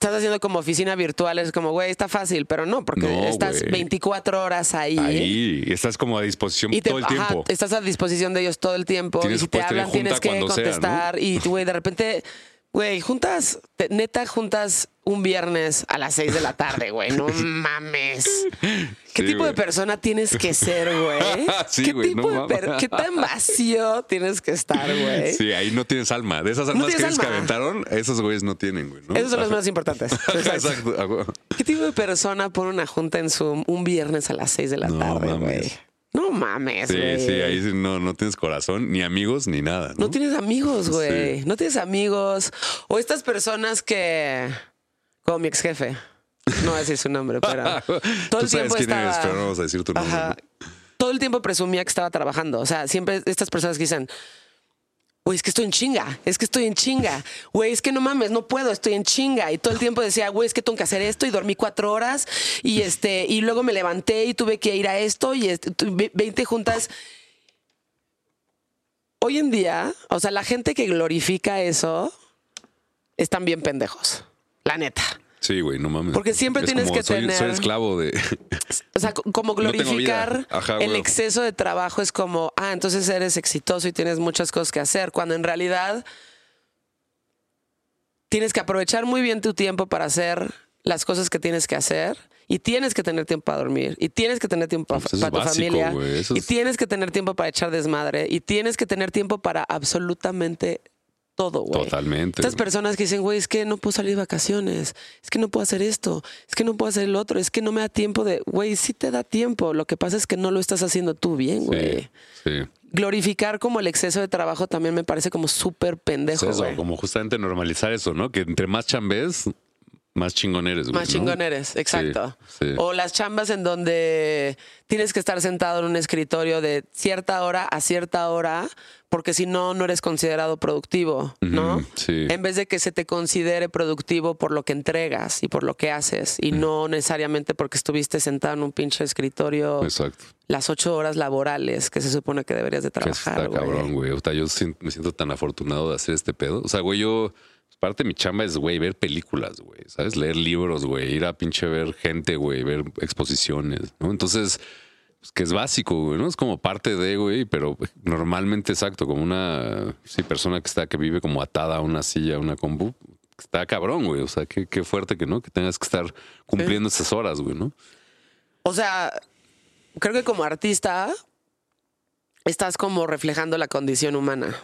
estás haciendo como oficina virtual, es como, güey, está fácil, pero no, porque No, estás güey. 24 horas ahí. Ahí estás como a disposición Y te- todo el ajá, tiempo. estás a disposición de ellos todo el tiempo. Tienes- y si te hablan, tienes que cuando sea, ¿no? contestar. Y, güey, de repente, güey, juntas, te- neta, juntas un viernes a las 6 de la tarde, güey. No mames. ¿Qué Sí, tipo de persona tienes que ser, güey? Sí, ¿Qué, güey, tipo no de per-. ¿Qué tan vacío tienes que estar, güey? Sí, ahí no tienes alma. De esas almas que, dices que alma. aventaron, esos güeyes no tienen, güey. ¿no? Esos son los más importantes. Exacto. ¿Qué tipo de persona pone una junta en Zoom un viernes a las 6 de la No tarde, mames. güey? No mames, Sí, güey. sí, ahí no, no tienes corazón, ni amigos, ni nada. No, No tienes amigos, güey. Sí. No tienes amigos. O estas personas que. Mi ex jefe. No voy a decir su nombre, pero. Todo el tiempo estaba. eres, pero no vamos a decir tu nombre. Ajá. Todo el tiempo presumía que estaba trabajando. O sea, siempre estas personas que dicen. Güey, es que estoy en chinga, es que estoy en chinga. Güey, es que no mames, no puedo, estoy en chinga. Y todo el tiempo decía, güey, es que tengo que hacer esto y dormí cuatro horas y este, y luego me levanté y tuve que ir a esto y este, tu- ve- 20 juntas. Hoy en día, o sea, la gente que glorifica eso están bien pendejos. La neta. Sí, güey, no mames. Porque siempre Es tienes como, que soy, tener- Soy esclavo de. O sea, co- como No glorificar Ajá, el exceso de trabajo es como, ah, entonces eres exitoso y tienes muchas cosas que hacer, cuando en realidad tienes que aprovechar muy bien tu tiempo para hacer las cosas que tienes que hacer y tienes que tener tiempo para dormir y tienes que tener tiempo Pues para tu familia y es- tienes que tener tiempo para echar desmadre y tienes que tener tiempo para absolutamente todo, güey. Totalmente. Estas personas que dicen, güey, es que no puedo salir de vacaciones, es que no puedo hacer esto, es que no puedo hacer el otro, es que no me da tiempo de, güey, sí te da tiempo, lo que pasa es que no lo estás haciendo tú bien, güey. Sí, sí. Glorificar como el exceso de trabajo también me parece como súper pendejo, Es eso, güey. como justamente normalizar eso, ¿no? Que entre más chambes, más chingón eres, güey. Más ¿no? chingón eres, exacto. Sí, sí. O las chambas en donde tienes que estar sentado en un escritorio de cierta hora a cierta hora, porque si no, no eres considerado productivo, ¿no? Sí. En vez de que se te considere productivo por lo que entregas y por lo que haces, y no necesariamente porque estuviste sentado en un pinche escritorio Exacto. las ocho horas laborales que se supone que deberías de trabajar. está güey. cabrón, güey. O sea, yo me siento tan afortunado de hacer este pedo. O sea, güey, yo. Parte de mi chamba es, güey, ver películas, güey. ¿Sabes? Leer libros, güey. Ir a pinche ver gente, güey. Ver exposiciones, ¿no? Entonces, pues, que es básico, güey, ¿no? Es como parte de, güey, pero normalmente, exacto, como una sí, persona que está, que vive como atada a una silla, a una compu. Está cabrón, güey. O sea, qué, qué fuerte que no, que tengas que estar cumpliendo esas horas, güey, ¿no? O sea, creo que como artista estás como reflejando la condición humana.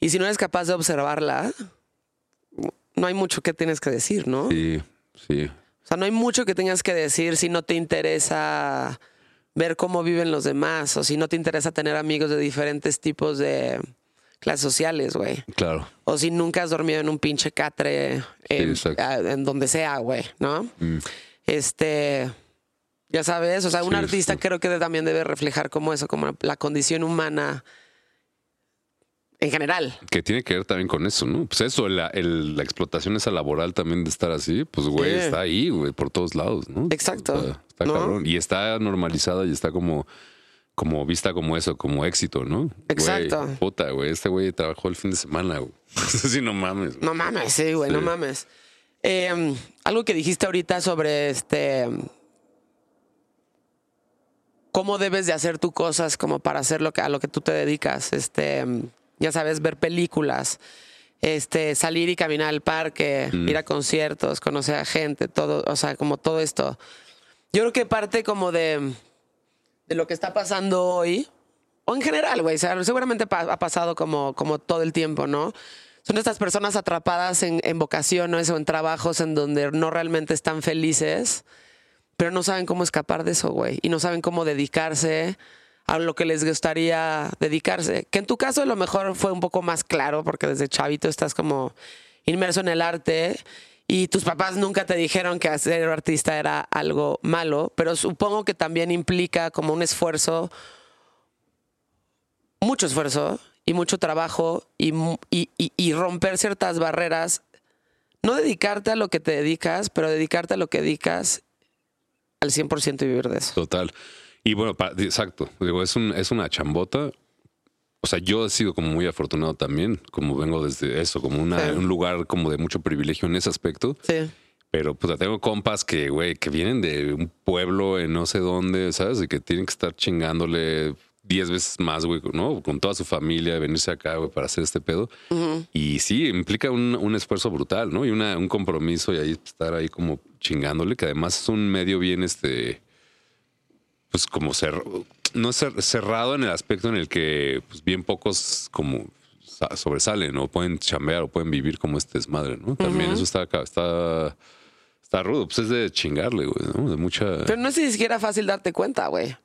Y si no eres capaz de observarla, no hay mucho que tienes que decir, ¿no? Sí, sí. O sea, no hay mucho que tengas que decir si no te interesa ver cómo viven los demás o si no te interesa tener amigos de diferentes tipos de clases sociales, güey. Claro. O si nunca has dormido en un pinche catre en, donde sea, güey, ¿no? Mm. Este, ya sabes, o sea, un Sí, artista sí. creo que también debe reflejar como eso, como la condición humana en general. Que tiene que ver también con eso, ¿no? Pues eso, la, el- la explotación esa laboral también de estar así, pues güey, Sí. está ahí, güey, por todos lados, ¿no? Exacto. Está, está ¿No? cabrón. Y está normalizada y está como, como vista como eso, como éxito, ¿no? Exacto. Güey, puta, güey, este güey trabajó el fin de semana, güey. sí, no mames. güey. No mames, sí, güey, no mames. Eh, algo que dijiste ahorita sobre este. Cómo debes de hacer tú cosas como para hacer lo que, a lo que tú te dedicas. Este, ya sabes, ver películas, este, salir y caminar al parque, Mm. ir a conciertos, conocer a gente, todo, o sea, como todo esto. Yo creo que parte como de, de lo que está pasando hoy, o en general, güey, o sea, seguramente pa- ha pasado como, como todo el tiempo, ¿no? Son estas personas atrapadas en, en vocaciones o en trabajos en donde no realmente están felices, pero no saben cómo escapar de eso, güey, y no saben cómo dedicarse a lo que les gustaría dedicarse. Que en tu caso a lo mejor fue un poco más claro, porque desde chavito estás como inmerso en el arte y tus papás nunca te dijeron que ser artista era algo malo, pero supongo que también implica como un esfuerzo, mucho esfuerzo y mucho trabajo y, y- y romper ciertas barreras. No dedicarte a lo que te dedicas, pero dedicarte a lo que dedicas al 100% y vivir de eso. Total. Y bueno, pa- exacto. Digo, es, un, es una chambota. O sea, yo he sido como muy afortunado también, como vengo desde eso, como una, Sí. un lugar como de mucho privilegio en ese aspecto. Sí. Pero pues tengo compas que, güey, que vienen de un pueblo en no sé dónde, ¿sabes? Y que tienen que estar chingándole 10 veces más, güey, ¿no? Con toda su familia, venirse acá, güey, para hacer este pedo. Y sí, implica un, un esfuerzo brutal, ¿no? Y una, un compromiso y ahí estar ahí como chingándole, que además es un medio bien, este, pues como ser, no es cer- cerrado en el aspecto en el que pues, bien pocos como sa- sobresalen o pueden chambear o pueden vivir como este desmadre, ¿no? También eso está acá, está, está rudo, pues es de chingarle, güey, ¿no? De mucha... Pero no es ni siquiera fácil darte cuenta, güey.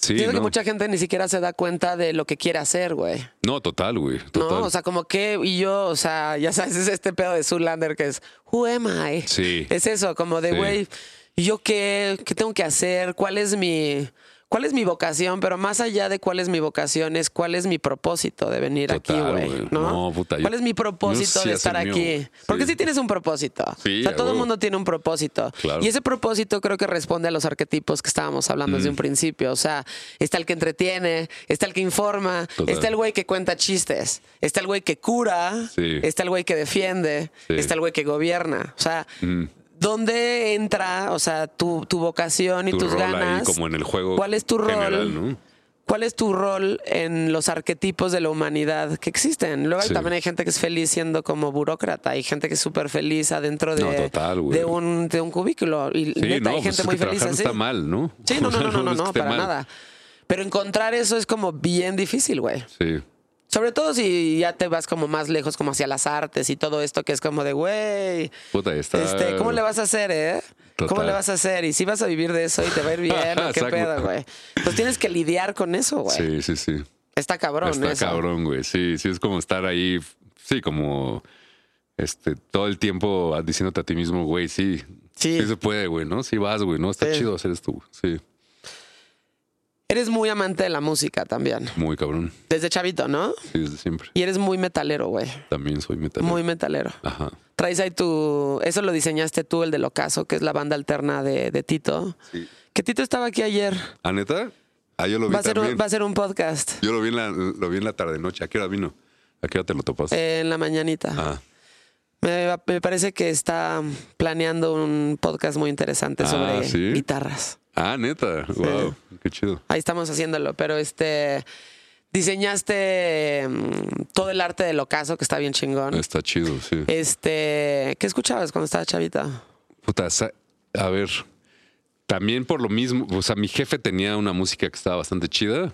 Sí, Siento que no. mucha gente ni siquiera se da cuenta de lo que quiere hacer, güey. No, total, güey, total. No, o sea, como que, y yo, o sea, ya sabes, es este pedo de Zoolander que es, who am I? Sí. Es eso, como de, Sí. ¿Y ¿yo qué, qué tengo que hacer? ¿Cuál es mi, cuál es mi vocación? Pero más allá de cuál es mi vocación, es cuál es mi propósito de venir Total, aquí, güey. ¿no? No, puta, ¿Cuál es mi propósito sí de estar aquí? Porque Sí. tienes un propósito. Sí, o sea, todo el mundo tiene un propósito. Claro. Y ese propósito creo que responde a los arquetipos que estábamos hablando Mm. desde un principio. O sea, está el que entretiene, está el que informa, Total. está el güey que cuenta chistes, está el güey que cura, está el güey que defiende, está el güey que gobierna. O sea, Mm. ¿Dónde entra, o sea, tu, tu vocación y Tu tus rol ahí ganas? como en el juego ¿Cuál es tu general, rol? ¿no? ¿Cuál es tu rol en los arquetipos de la humanidad que existen? Luego Sí. también hay gente que es feliz siendo como burócrata, hay gente que es súper feliz adentro de, No, total, güey. de, un, de un cubículo. Y Sí, neta, no, hay pues gente es muy que feliz así. no está mal, ¿no? Sí, no, no, no, no, no, no, para mal. nada. Pero encontrar eso es como bien difícil, güey. Sí. Sobre todo si ya te vas como más lejos, como hacia las artes y todo esto, que es como de, güey, Puta, está. este, ¿cómo le vas a hacer, eh? ¿Cómo le vas a hacer? Y si vas a vivir de eso y te va a ir bien, ¿o qué pedo, güey. Pues tienes que lidiar con eso, güey. Sí, sí, sí. Está cabrón Está eso. cabrón, güey. Sí, sí, es como estar ahí, sí, como este, todo el tiempo diciéndote a ti mismo, güey, sí, Sí. sí se puede, güey, ¿no? Sí vas, güey, ¿no? Está Sí. chido hacer esto, güey. Sí, Eres muy amante de la música también. muy cabrón. Desde chavito, ¿no? Sí, desde siempre. Y eres muy metalero, güey. También soy metal. Muy metalero. Ajá. Traes ahí tu... Eso lo diseñaste tú, el del Ocaso, que es la banda alterna de, de Tito. Sí. Que Tito estaba aquí ayer. ¿Ah, neta? Ah, yo lo vi Va a, ser también. un, va a ser un podcast Yo lo vi en la, lo vi en la tarde noche. ¿A qué hora vino? ¿A qué hora te lo topas? eh, en la mañanita. Ah, Me, me parece que está planeando un podcast muy interesante Ah, sobre ¿sí? guitarras. Ah, neta. Wow, qué chido. Ahí estamos haciéndolo, pero este diseñaste mm, todo el arte del ocaso, que está bien chingón. Está chido, sí. Este, ¿qué escuchabas cuando estabas chavita? Puta, a ver, también por lo mismo, o sea, mi jefe tenía una música que estaba bastante chida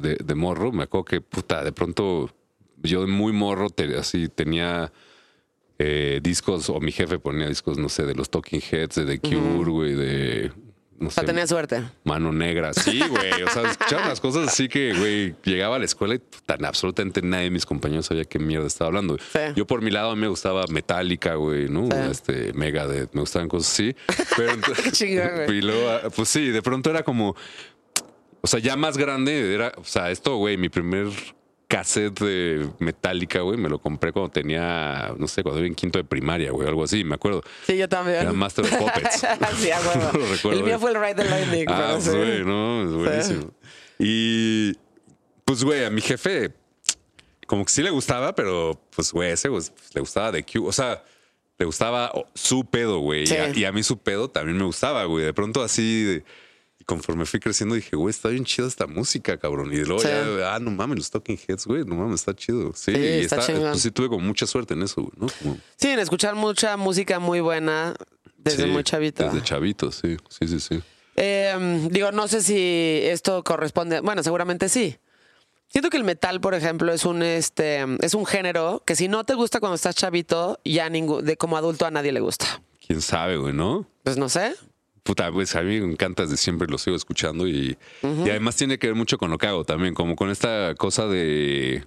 de, de morro. Me acuerdo que, puta, de pronto yo de muy morro te- así tenía eh, discos, o mi jefe ponía discos, no sé, de los Talking Heads, de The Cure, güey, de. No O sea, sé, tenía suerte. Mano negra. Sí, güey. O sea, escuchaba unas cosas así que, güey, llegaba a la escuela y tan absolutamente nadie de mis compañeros sabía qué mierda estaba hablando. Sí. Yo por mi lado a mí me gustaba Metallica, güey, ¿no? Sí. Este, Megadeth, me gustaban cosas así. Pero entonces, Qué güey. Luego, pues sí, de pronto era como, o sea, ya más grande, era, o sea, esto, güey, mi primer cassette de Metallica, güey, me lo compré cuando tenía, no sé, cuando iba en quinto de primaria, güey, algo así, me acuerdo. Sí, yo también. Era Master of Puppets. sí, a huevo. No lo recuerdo, el mío fue el Ride the Lightning. Ah, sí. güey, no, es buenísimo. Y pues, güey, a mi jefe, como que sí le gustaba, pero pues, güey, ese pues, le gustaba de Q. O sea, le gustaba su pedo, güey. Sí. Y, a, y a mí su pedo también me gustaba, güey. De pronto así, de- y conforme fui creciendo, dije, güey, está bien chida esta música, cabrón. Y luego Sí. ya, ah, no mames, los Talking Heads, güey, no mames, está chido. Sí, Sí, y está chingón. pues sí tuve como mucha suerte en eso, güey, ¿no? Como- Sí, en escuchar mucha música muy buena desde sí, muy chavito. Desde chavito, sí, sí, sí, sí. Eh, digo, no sé si esto corresponde. Bueno, seguramente sí. Siento que el metal, por ejemplo, es un este es un género que si no te gusta cuando estás chavito, ya ningún, de como adulto a nadie le gusta. Quién sabe, güey, ¿no? Pues no sé. Puta, pues a mí me encanta desde siempre, lo sigo escuchando y, y además tiene que ver mucho con lo que hago también, como con esta cosa de...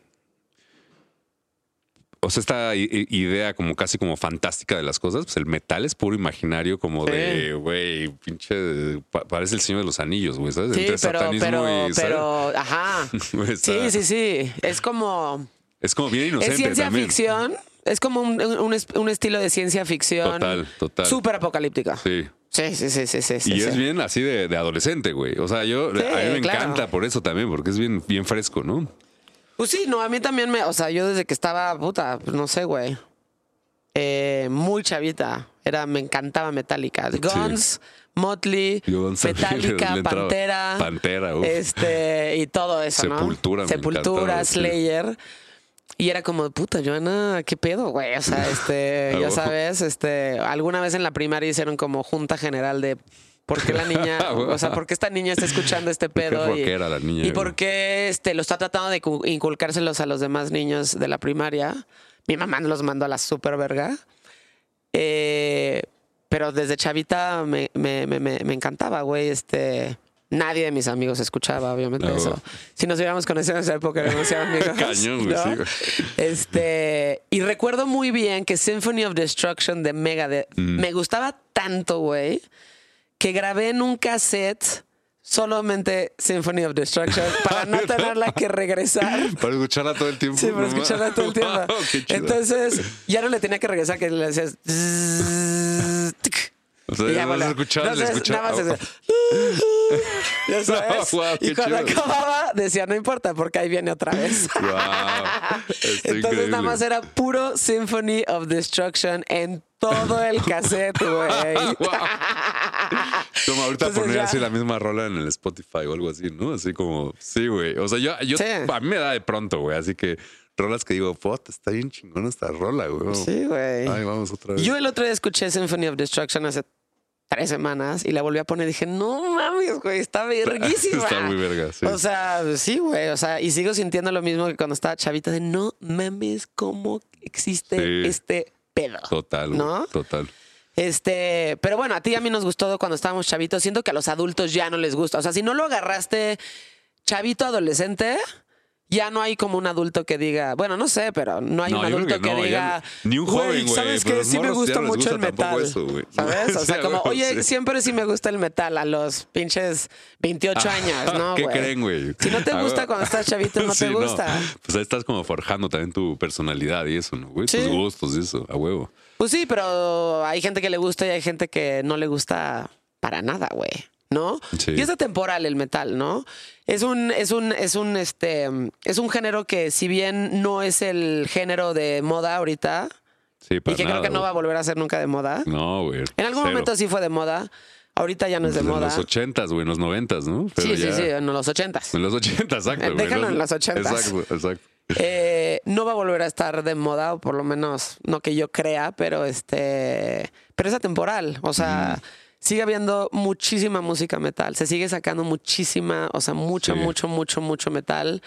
O sea, esta idea como casi como fantástica de las cosas, pues el metal es puro imaginario, como Sí. de, güey, pinche, pa- parece el Señor de los Anillos, güey, ¿sabes? Sí, Entre pero, satanismo pero, y, pero, ajá. Sí, sí, sí. Es como. Es como bien inocente Es ciencia también. ficción. Es como un, un- un estilo de ciencia ficción. Total, total. Súper apocalíptica. Sí. Sí, sí, sí, sí, sí. Y sí. es bien así de, de adolescente, güey. O sea, yo, Sí, a mí me claro. encanta por eso también, porque es bien, bien fresco, ¿no? Pues sí, no, a mí también me. O sea, yo desde que estaba, puta, pues no sé, güey. eh, muy chavita. Era, me encantaba Metallica. Guns, Motley, Metallica, le. Pantera. Pantera, uf. Este, y todo eso, ¿no? Sepultura, me Sepultura, sí. Y era como, puta, Joana, ¿qué pedo, güey? O sea, este, ya sabes, este, alguna vez en la primaria hicieron como junta general de por qué la niña, o sea, por qué esta niña está escuchando este Qué pedo y, rockera la niña, y por qué este, lo está tratando de cu- inculcárselos a los demás niños de la primaria. Mi mamá los mandó a la super verga. Eh, pero desde chavita me, me, me, me- me encantaba, güey. Este, nadie de mis amigos escuchaba, obviamente, No. eso. Si nos hubiéramos conocido en esa época, éramos amigos. Cañón, ¿no? sí. Este, y recuerdo muy bien que Symphony of Destruction de Megadeth Mm. me gustaba tanto, güey, que grabé en un cassette solamente Symphony of Destruction para no tenerla que regresar. Para escucharla todo el tiempo. Sí, para no escucharla todo el tiempo. Wow. Entonces, ya no le tenía que regresar, que le hacías. O sea, ya, bueno. Entonces, escuchaba. nada más es- Ya sabes. Wow, y cuando chido. acababa, decía, no importa, porque ahí viene otra vez. Wow, Entonces increíble. nada más era puro Symphony of Destruction en todo el cassette, güey. Wow. Como ahorita Entonces poner ya- así la misma rola en el Spotify o algo así, ¿no? Así como, sí, güey. O sea, yo, yo Sí. a mí me da de pronto, güey. Así que rolas que digo, puta, está bien chingona esta rola, güey. Sí, güey. Ay, vamos otra vez. Yo el otro día escuché Symphony of Destruction hace tres semanas y la volví a poner y dije, no mames, güey, está verguísima. Está muy verga, sí. O sea, sí, güey. O sea, y sigo sintiendo lo mismo que cuando estaba chavita de no mames, cómo existe Sí. este pedo. Total, güey, ¿No? Total. Este, pero bueno, a ti y a mí nos gustó cuando estábamos chavitos. Siento que a los adultos ya no les gusta. O sea, si no lo agarraste chavito adolescente, ya no hay como un adulto que diga, bueno, no sé, pero no hay No, un adulto que no, diga, ni un joven, güey, ¿sabes qué? Sí me gusta mucho el gusta tampoco metal. eso. ¿Sabes? O sea, como, oye, siempre sí me gusta el metal a los pinches 28 años, ¿no, Ah, ¿Qué creen, güey? Si no te gusta cuando estás chavito, no Sí, te gusta. Pues ahí estás como forjando también tu personalidad y eso, ¿no, güey? Sí. Tus gustos y eso, a huevo. Pues sí, pero hay gente que le gusta y hay gente que no le gusta para nada, güey. ¿No? Sí. Y es atemporal el metal, ¿no? Es un, es un, es un, este, es un género que, si bien no es el género de moda ahorita, Sí, y que creo que no va a volver a ser nunca de moda. No, güey. En algún cero. momento sí fue de moda. Ahorita ya no es de moda. En los ochentas, güey, en los noventas, ¿no? Pero Sí, sí, ya- sí, en los ochentas. En los ochentas, exacto. güey. Déjalo en los ochentas. Exacto, exacto. Eh, no va a volver a estar de moda, o por lo menos no que yo crea, pero este, pero es atemporal. O sea, sigue habiendo muchísima música metal. Se sigue sacando muchísima, o sea, mucho, Sí. mucho, mucho, mucho metal.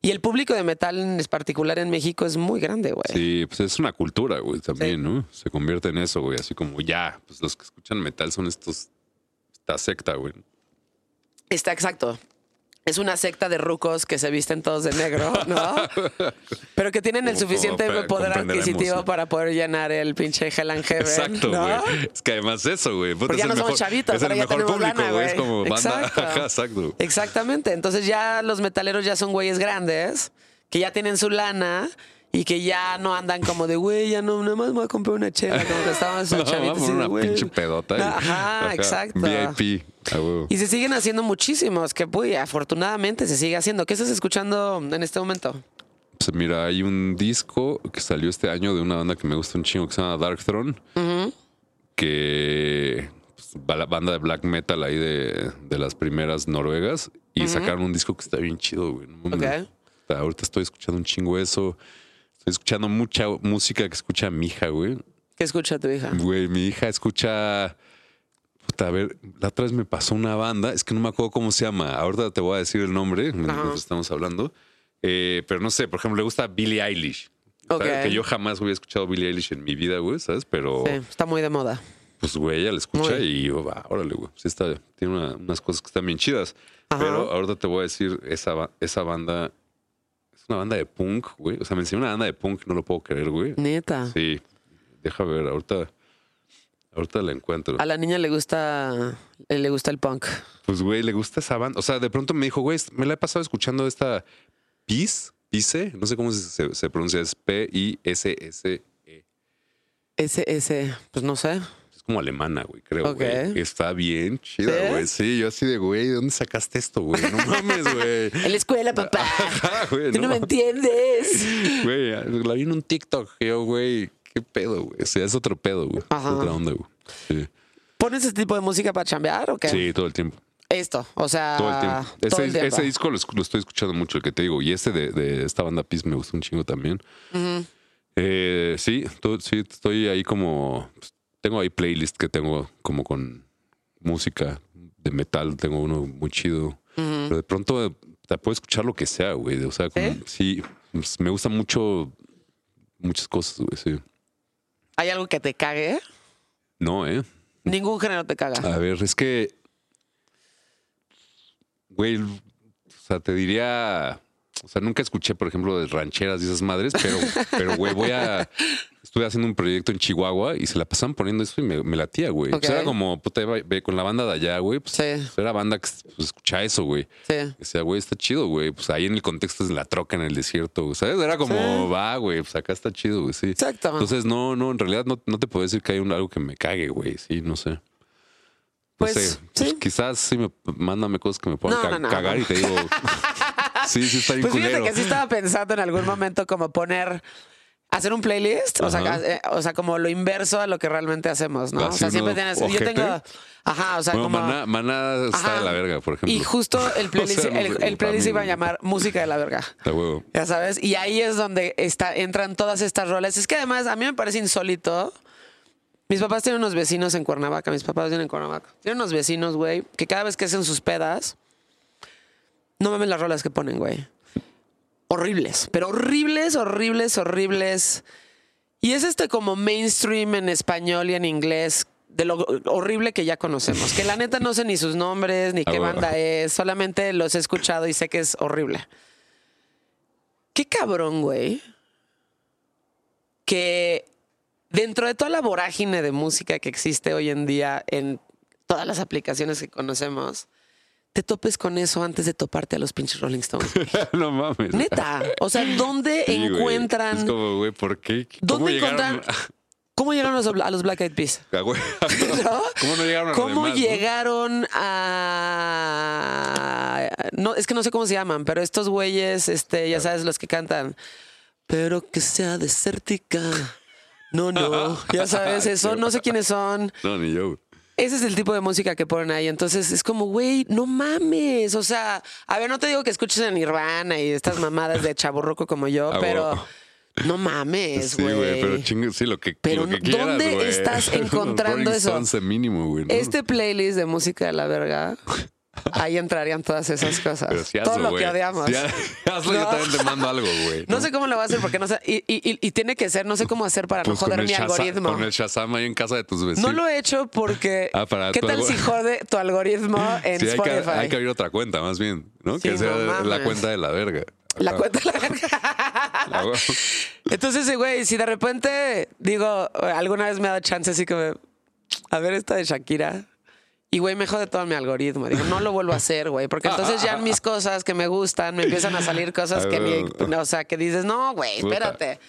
Y el público de metal en particular en México es muy grande, güey. Sí, pues es una cultura, güey, también, ¿no? Se convierte en eso, güey, así como ya, pues los que escuchan metal son estos, esta secta, güey. Está exacto. Es una secta de rucos que se visten todos de negro, ¿no? Pero que tienen el Como- suficiente poder adquisitivo para poder llenar el pinche Hell and Heaven. Exacto. Es que además eso, güey. Porque ya no somos chavitos, es el ahora ya mejor tenemos público, lana, güey. Es como banda. Exacto. Exactamente. Entonces ya los metaleros ya son güeyes grandes, que ya tienen su lana y que ya no andan como de, güey, ya no, nada más me voy a comprar una chela, como que estábamos No, chavitos. vamos de, una pinche pedota. y- Ajá, exacto. VIP, Y se siguen haciendo muchísimos, que pues, afortunadamente se sigue haciendo. ¿Qué estás escuchando en este momento? Pues mira, hay un disco que salió este año de una banda que me gusta un chingo que se llama Dark Throne. Que pues, la banda de black metal ahí de, de las primeras noruegas. Y sacaron un disco que está bien chido, güey. Ahorita estoy escuchando un chingo eso. Estoy escuchando mucha música que escucha mi hija, güey. ¿Qué escucha tu hija? Güey, mi hija escucha. Puta, a ver, la otra vez me pasó una banda, es que no me acuerdo cómo se llama. Ahorita te voy a decir el nombre mientras estamos hablando. Eh, pero no sé, por ejemplo, le gusta Billie Eilish. ¿sabes? Ok. Que yo jamás hubiera escuchado Billie Eilish en mi vida, güey, ¿sabes? Pero, Sí, está muy de moda. pues, güey, ella la escucha Muy. y yo, va, órale, güey. Sí, está, tiene una- unas cosas que están bien chidas. Ajá. Pero ahorita te voy a decir, esa, esa banda es una banda de punk, güey. O sea, me enseñó una banda de punk, no lo puedo creer, güey. Neta. Sí, deja ver, ahorita, ahorita la encuentro. A la niña le gusta, eh, le gusta el punk. Pues, güey, le gusta esa banda. O sea, de pronto me dijo, güey, me la he pasado escuchando esta Peace, Pice, no sé cómo se, pronuncia, es P-I-S-S-E. Ese, pues no sé. Es como alemana, güey, creo, Ok. güey. Está bien chida, ¿Sí? güey. Sí, yo así de, güey, ¿de dónde sacaste esto, güey? No mames, güey. En la escuela, papá. Ajá, güey, Tú no me entiendes. Güey, la vi en un TikTok, yo, güey, qué pedo, güey. O sea, es otro pedo, güey. Ajá. otra onda, güey. Sí. ¿Pones ese tipo de música para chambear o qué? sí, todo el tiempo. Esto, o sea, Todo el tiempo. Ese, todo el tiempo. ese disco lo, lo estoy escuchando mucho, el que te digo. Y este de, de esta banda Peace me gusta un chingo también. Eh, sí, todo- sí, estoy ahí como. pues, Tengo ahí playlist que tengo como con música de metal. Tengo uno muy chido. Pero de pronto eh, te puedo escuchar lo que sea, güey. O sea, como- sí, pues, me gusta mucho. Muchas cosas, güey, sí. ¿Hay algo que te cague? No, ¿eh? Ningún género te caga. A ver, es que. Güey, o sea, te diría. O sea, nunca escuché, por ejemplo, de rancheras y esas madres, pero, pero güey, voy a. Estuve haciendo un proyecto en Chihuahua y se la pasaban poniendo eso y me, me latía, güey. Ok. O sea, era como, puta, con la banda de allá, güey. Pues, Sí. Era banda que pues, escucha eso, güey. Sí. Decía, güey, está chido, güey. Pues ahí en el contexto es la troca en el desierto, güey. ¿Sabes? Era como, Sí. va, güey, pues acá está chido, güey, sí. Exacto. Entonces, no, no, en realidad no, no te puedo decir que hay un, algo que me cague, güey. Sí, no sé. No Pues, sé. Pues, sí. quizás sí me mándame cosas que me puedan No, ca- no, no, cagar y te digo. Sí, sí está bien Pues fíjate culero. que sí estaba pensando en algún momento como poner, hacer un playlist, o sea, eh, o sea, como lo inverso a lo que realmente hacemos, ¿no? o Así sea, siempre tienes, yo ojete. tengo, ajá, o sea, Bueno, como... Maná, Maná está Ajá. de la verga, por ejemplo. Y justo el playlist, O sea, el, el playlist mí, iba a llamar Música de la Verga. A huevo. Ya sabes, y ahí es donde está, entran todas estas roles. Es que además a mí me parece insólito. Mis papás tienen unos vecinos en Cuernavaca, mis papás viven en Cuernavaca. Tienen unos vecinos, güey, que cada vez que hacen sus pedas, no mames las rolas que ponen, güey. Horribles, pero horribles, horribles, horribles. Y es este como mainstream en español y en inglés de lo horrible que ya conocemos. Que la neta no sé ni sus nombres, ni Ah, qué bueno. banda es, solamente los he escuchado y sé que es horrible. Qué cabrón, güey. Que dentro de toda la vorágine de música que existe hoy en día en todas las aplicaciones que conocemos, te topes con eso antes de toparte a los pinches Rolling Stones. no mames. Neta. O sea, ¿dónde Sí, encuentran? Es como, güey, ¿por qué? ¿Cómo ¿Dónde llegaron encuentran? ¿Cómo llegaron los- a los Black Eyed Peas? ¿Cómo no llegaron a ¿Cómo demás, no? llegaron a.? No, es que no sé cómo se llaman, pero estos güeyes, este, ya sabes, los que cantan. Pero que sea desértica. No, no. Ya sabes eso. No sé quiénes son. No, ni yo. Güey. Ese es el tipo de música que ponen ahí. Entonces es como, güey, no mames. O sea, a ver, no te digo que escuches a Nirvana y estas mamadas de chaburroco como yo, Ah, pero no mames, Sí, güey. güey, pero chingue, sí, lo que, Pero lo que quieras, ¿dónde güey. estás encontrando eso? Mínimo, güey. ¿no? Este playlist de música de la verga, ahí entrarían todas esas cosas. Todo lo que odiamos. Hazlo, yo No. también te mando algo, güey. No sé cómo lo va a hacer porque no sé. Y, y- y- y tiene que ser, no sé cómo hacer para Pues no con joder mi Shazam- algoritmo. Con el Shazam ahí en casa de tus vecinos. No lo he hecho porque. Ah, para ¿Qué tal si jode tu algoritmo en Sí, hay que, Spotify? hay que abrir otra cuenta, más bien, ¿no? Sí, que sea la cuenta de la verga. La Ah, cuenta de la verga. Entonces, güey, si de repente digo, alguna vez me ha dado chance así como, a ver esta de Shakira. Y, güey, me jode todo mi algoritmo. Digo, no lo vuelvo a hacer, güey. Porque entonces ya en mis cosas que me gustan me empiezan a salir cosas que ni... O sea, que dices, no, güey, espérate.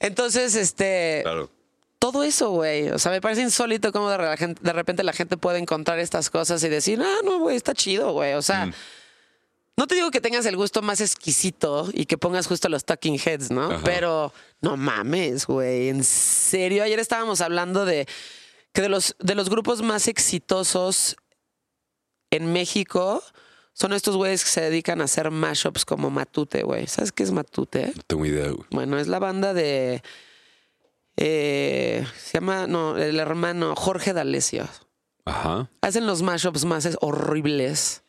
Entonces, este... Claro. Todo eso, güey. O sea, me parece insólito cómo de, repente la gente puede encontrar estas cosas y decir, ah, no, güey, está chido, güey. O sea, Mm. no te digo que tengas el gusto más exquisito y que pongas justo los talking heads, ¿no? Ajá. Pero no mames, güey. En serio, ayer estábamos hablando de que de los, de los grupos más exitosos en México son estos güeyes que se dedican a hacer mashups como Matute, güey. ¿Sabes qué es Matute? No tengo idea, güey. Bueno, es la banda de. eh, se llama. No, el hermano Jorge D'Alessio. Ajá. Hacen los mashups más es- horribles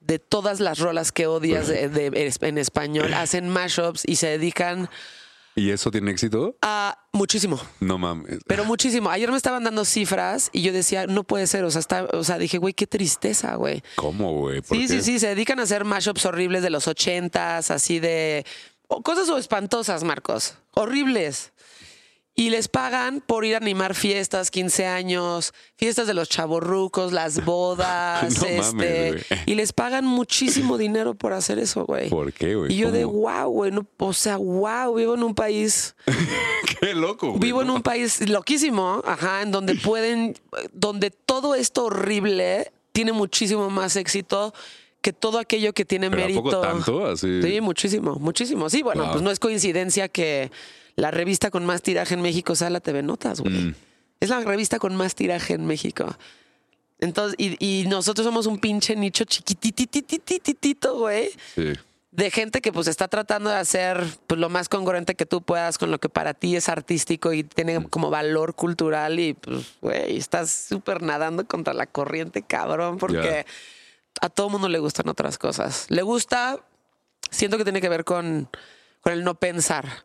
de todas las rolas que odias de- de- en español. Hacen mashups y se dedican ¿Y eso tiene éxito? a muchísimo. No mames. Pero muchísimo. Ayer me estaban dando cifras y yo decía, no puede ser. O sea, está, o sea dije, güey, qué tristeza, güey. ¿Cómo, güey? ¿Por Sí, qué? sí, sí. Se dedican a hacer mashups horribles de los ochentas, así de. o cosas o espantosas, Marcos. Horribles. Y les pagan por ir a animar fiestas, 15 años, fiestas de los chavorrucos, las bodas, No este. y les pagan muchísimo dinero por hacer eso, güey. ¿Por qué, güey? Y yo de wow, güey. No, o sea, wow, vivo en un país Qué loco, güey. Vivo en un país loquísimo, ajá, en donde pueden, donde todo esto horrible tiene muchísimo más éxito que todo aquello que tiene ¿Pero a mérito. poco tanto? Así. Sí, muchísimo, muchísimo. Sí, bueno, Wow. pues no es coincidencia que la revista con más tiraje en México sea la TV Notas, güey. Mm. Es la revista con más tiraje en México. Entonces, y, y nosotros somos un pinche nicho chiquititititititito, güey Sí. de gente que pues está tratando de hacer pues, lo más congruente que tú puedas con lo que para ti es artístico y tiene como valor cultural y pues, güey, estás súper nadando contra la corriente, cabrón, porque a todo mundo le gustan otras cosas. Le gusta, siento que tiene que ver con, con el no pensar.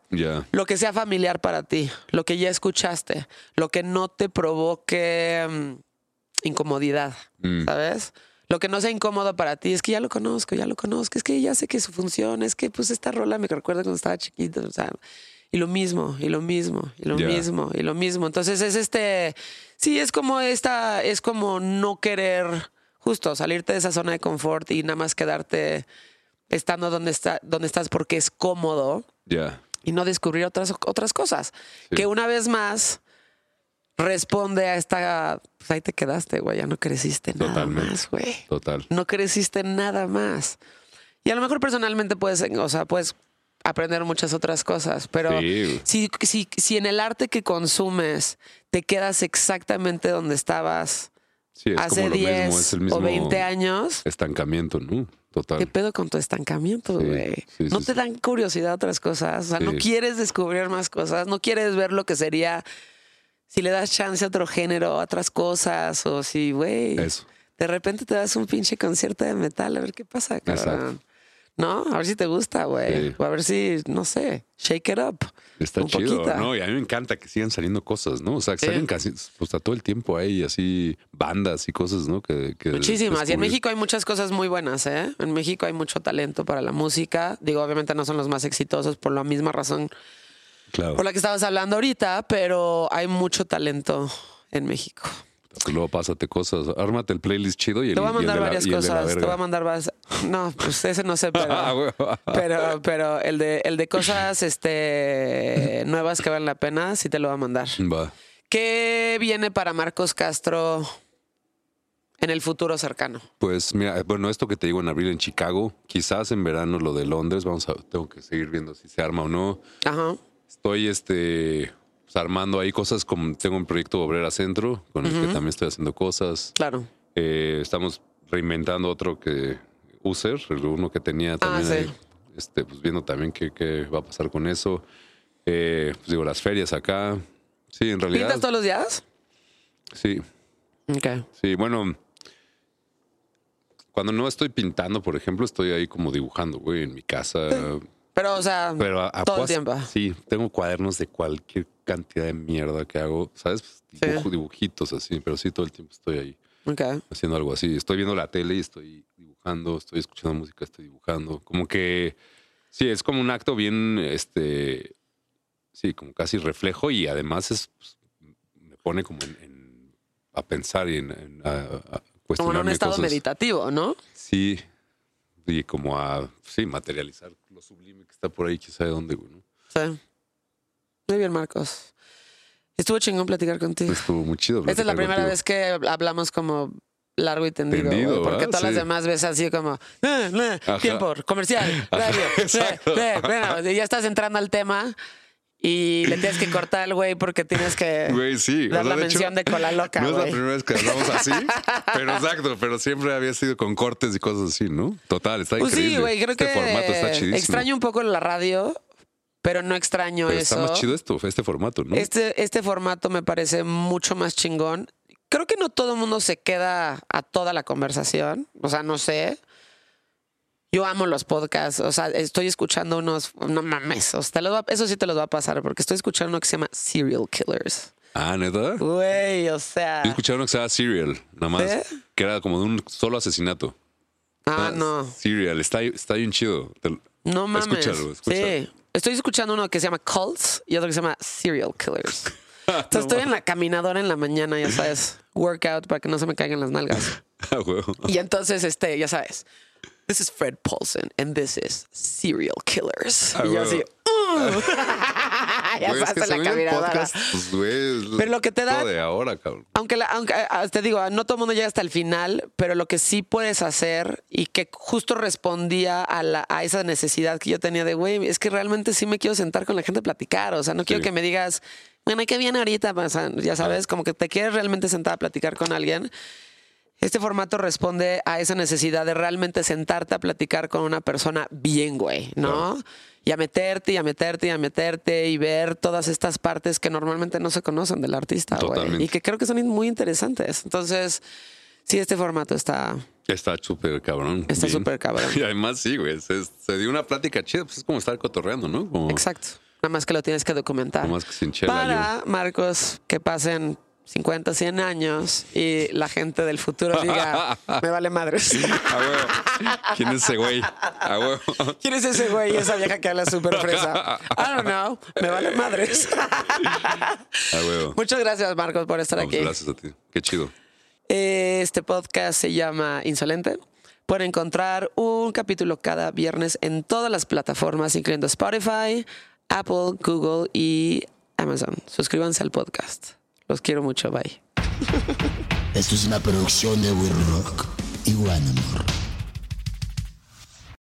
Lo que sea familiar para ti, lo que ya escuchaste, lo que no te provoque mm, incomodidad, Mm. ¿sabes? Lo que no sea incómodo para ti es que ya lo conozco, ya lo conozco, es que ya sé que su función, es que pues esta rola me recuerda cuando estaba chiquito, o sea, y lo mismo, y lo mismo, y lo mismo, y lo mismo. Entonces es este, sí, es como esta, es como no querer justo salirte de esa zona de confort y nada más quedarte estando donde, está, donde estás porque es cómodo y no descubrir otras, otras cosas. Sí. Que una vez más responde a esta. Pues ahí te quedaste, güey. Ya no creciste nada Totalmente. más, güey. Total. No creciste nada más. Y a lo mejor personalmente puedes, o sea, puedes aprender muchas otras cosas, pero Sí, si, si, si en el arte que consumes te quedas exactamente donde estabas Sí, hace como lo 10 mismo, es el mismo o 20 años, estancamiento, ¿no? Total. ¿Qué pedo con tu estancamiento, güey? sí, ¿No sí, te dan curiosidad otras cosas? O sea, ¿no quieres descubrir más cosas? ¿No quieres ver lo que sería si le das chance a otro género, a otras cosas? O si, güey, Eso. de repente te das un pinche concierto de metal, a ver qué pasa, cabrón. Exacto. ¿No? A ver si te gusta, güey. Sí. O a ver si, no sé, shake it up. Está un chido, poquito. ¿no? Y a mí me encanta que sigan saliendo cosas, ¿no? O sea, que Sí. salen casi, pues a todo el tiempo hay así bandas y cosas, ¿no? Que, que Muchísimas. Y en. México hay muchas cosas muy buenas, ¿eh? En México hay mucho talento para la música. Digo, obviamente no son los más exitosos por la misma razón Claro. por la que estabas hablando ahorita, pero hay mucho talento en México. Pues luego pásate cosas. Ármate el playlist chido y el Te voy a mandar varias la cosas. Te voy a mandar varias. No, pues ese no sé, Ah. Pero, pero el de el de cosas este nuevas que valen la pena, sí te lo voy a mandar. Va. ¿Qué viene para Marcos Castro en el futuro cercano? Pues mira, bueno, esto que te digo en abril en Chicago, quizás en verano lo de Londres, vamos a, tengo que seguir viendo si se arma o no. Ajá. Estoy este pues, armando ahí cosas como tengo un proyecto Obrera Centro, con el que también estoy haciendo cosas. Claro. Eh, estamos reinventando otro que User, el uno que tenía también Ah, sí. ahí, este, pues viendo también qué, qué va a pasar con eso. Eh, pues digo, las ferias acá. Sí, en realidad. ¿Pintas todos los días? Sí, Ok. sí, bueno. Cuando no estoy pintando, por ejemplo, estoy ahí como dibujando, güey, en mi casa. Pero, o sea, Pero a, a todo el tiempo. Sí, tengo cuadernos de cualquier cantidad de mierda que hago, ¿sabes? Dibujo- Sí. dibujitos así, pero sí todo el tiempo estoy ahí Ok. haciendo algo así. Estoy viendo la tele y estoy dibujando, estoy escuchando música, estoy dibujando. Como que sí, es como un acto bien, este, sí, como casi reflejo y además es, pues, me pone como en, en- a pensar y en, en- a, a Como en un estado cosas. meditativo, ¿no? Sí, y como a, sí, materializar lo sublime que está por ahí, quién sabe dónde, güey, ¿no? Sí. Muy bien, Marcos. Estuvo chingón platicar contigo. Estuvo muy chido. Esta es la primera contigo. vez que hablamos como largo y tendido. Porque todas las demás veces así como eh, eh, tiempo, comercial, radio. eh, eh, bueno, ya estás entrando al tema y le tienes que cortar al güey porque tienes que Güey, sí. dar o sea, la de hecho, mención de cola loca, No es la primera vez que hablamos así, pero exacto, pero siempre había sido con cortes y cosas así, ¿no? Total, está Pues increíble. sí, güey, creo este que formato está chidísimo. extraño un poco la radio, pero no extraño pero eso. está más chido esto, este formato, ¿no? Este, este formato me parece mucho más chingón. creo que no todo el mundo se queda a toda la conversación. O sea, no sé. Yo amo los podcasts. O sea, estoy escuchando unos. No mames. o sea, te los va- eso sí te los va a pasar porque estoy escuchando uno que se llama Serial Killers. Ah, neta. Güey, o sea. Yo escuché uno que se llama Serial, nada más. Que era como de un solo asesinato. Ah, no. Serial, está, está bien chido. No mames. Escúchalo, escúchalo. Sí. Estoy escuchando uno que se llama Cults y otro que se llama Serial Killers. Entonces estoy en la caminadora en la mañana, ya sabes, workout para que no se me caigan las nalgas. Ah, huevo. Y entonces, este, ya sabes, this is Fred Paulson and this is Serial Killers. Ah, y yo así, "Uh". ya Güey, es que la caminadora. podcast, pues, güey, Pero lo que te da- de ahora, cabrón. Aunque, la- aunque te digo, no todo el mundo llega hasta el final, pero lo que sí puedes hacer y que justo respondía a, la, a esa necesidad que yo tenía de, güey, es que realmente sí me quiero sentar con la gente a platicar. O sea, no quiero que me digas, bueno, ¿qué viene ahorita? O sea, ya sabes, como que te quieres realmente sentar a platicar con alguien. Este formato responde a esa necesidad de realmente sentarte a platicar con una persona bien, güey, ¿no? Y a meterte y a meterte y a meterte y ver todas estas partes que normalmente no se conocen del artista, güey. Y que creo que son muy interesantes. Entonces, sí, este formato está... Está súper cabrón. Está súper cabrón. Y además, sí, güey. Se, se dio una plática chida. Pues es como estar cotorreando, ¿no? Como, Exacto. Nada más que lo tienes que documentar. Nada más que sin chela, Para, Marcos, que pasen 50, 100 años y la gente del futuro diga, me vale madres. A huevo. ¿Quién es ese güey? A huevo. ¿Quién es ese güey y esa vieja que habla súper fresa? I don't know. Me vale madres. A huevo. Muchas gracias, Marcos, por estar pues aquí. gracias a ti. Qué chido. Este podcast se llama Insolente. Pueden encontrar un capítulo cada viernes en todas las plataformas, incluyendo Spotify, Apple, Google y Amazon. Suscríbanse al podcast. Los quiero mucho. Bye. Esto es una producción de We Rock y One Amor.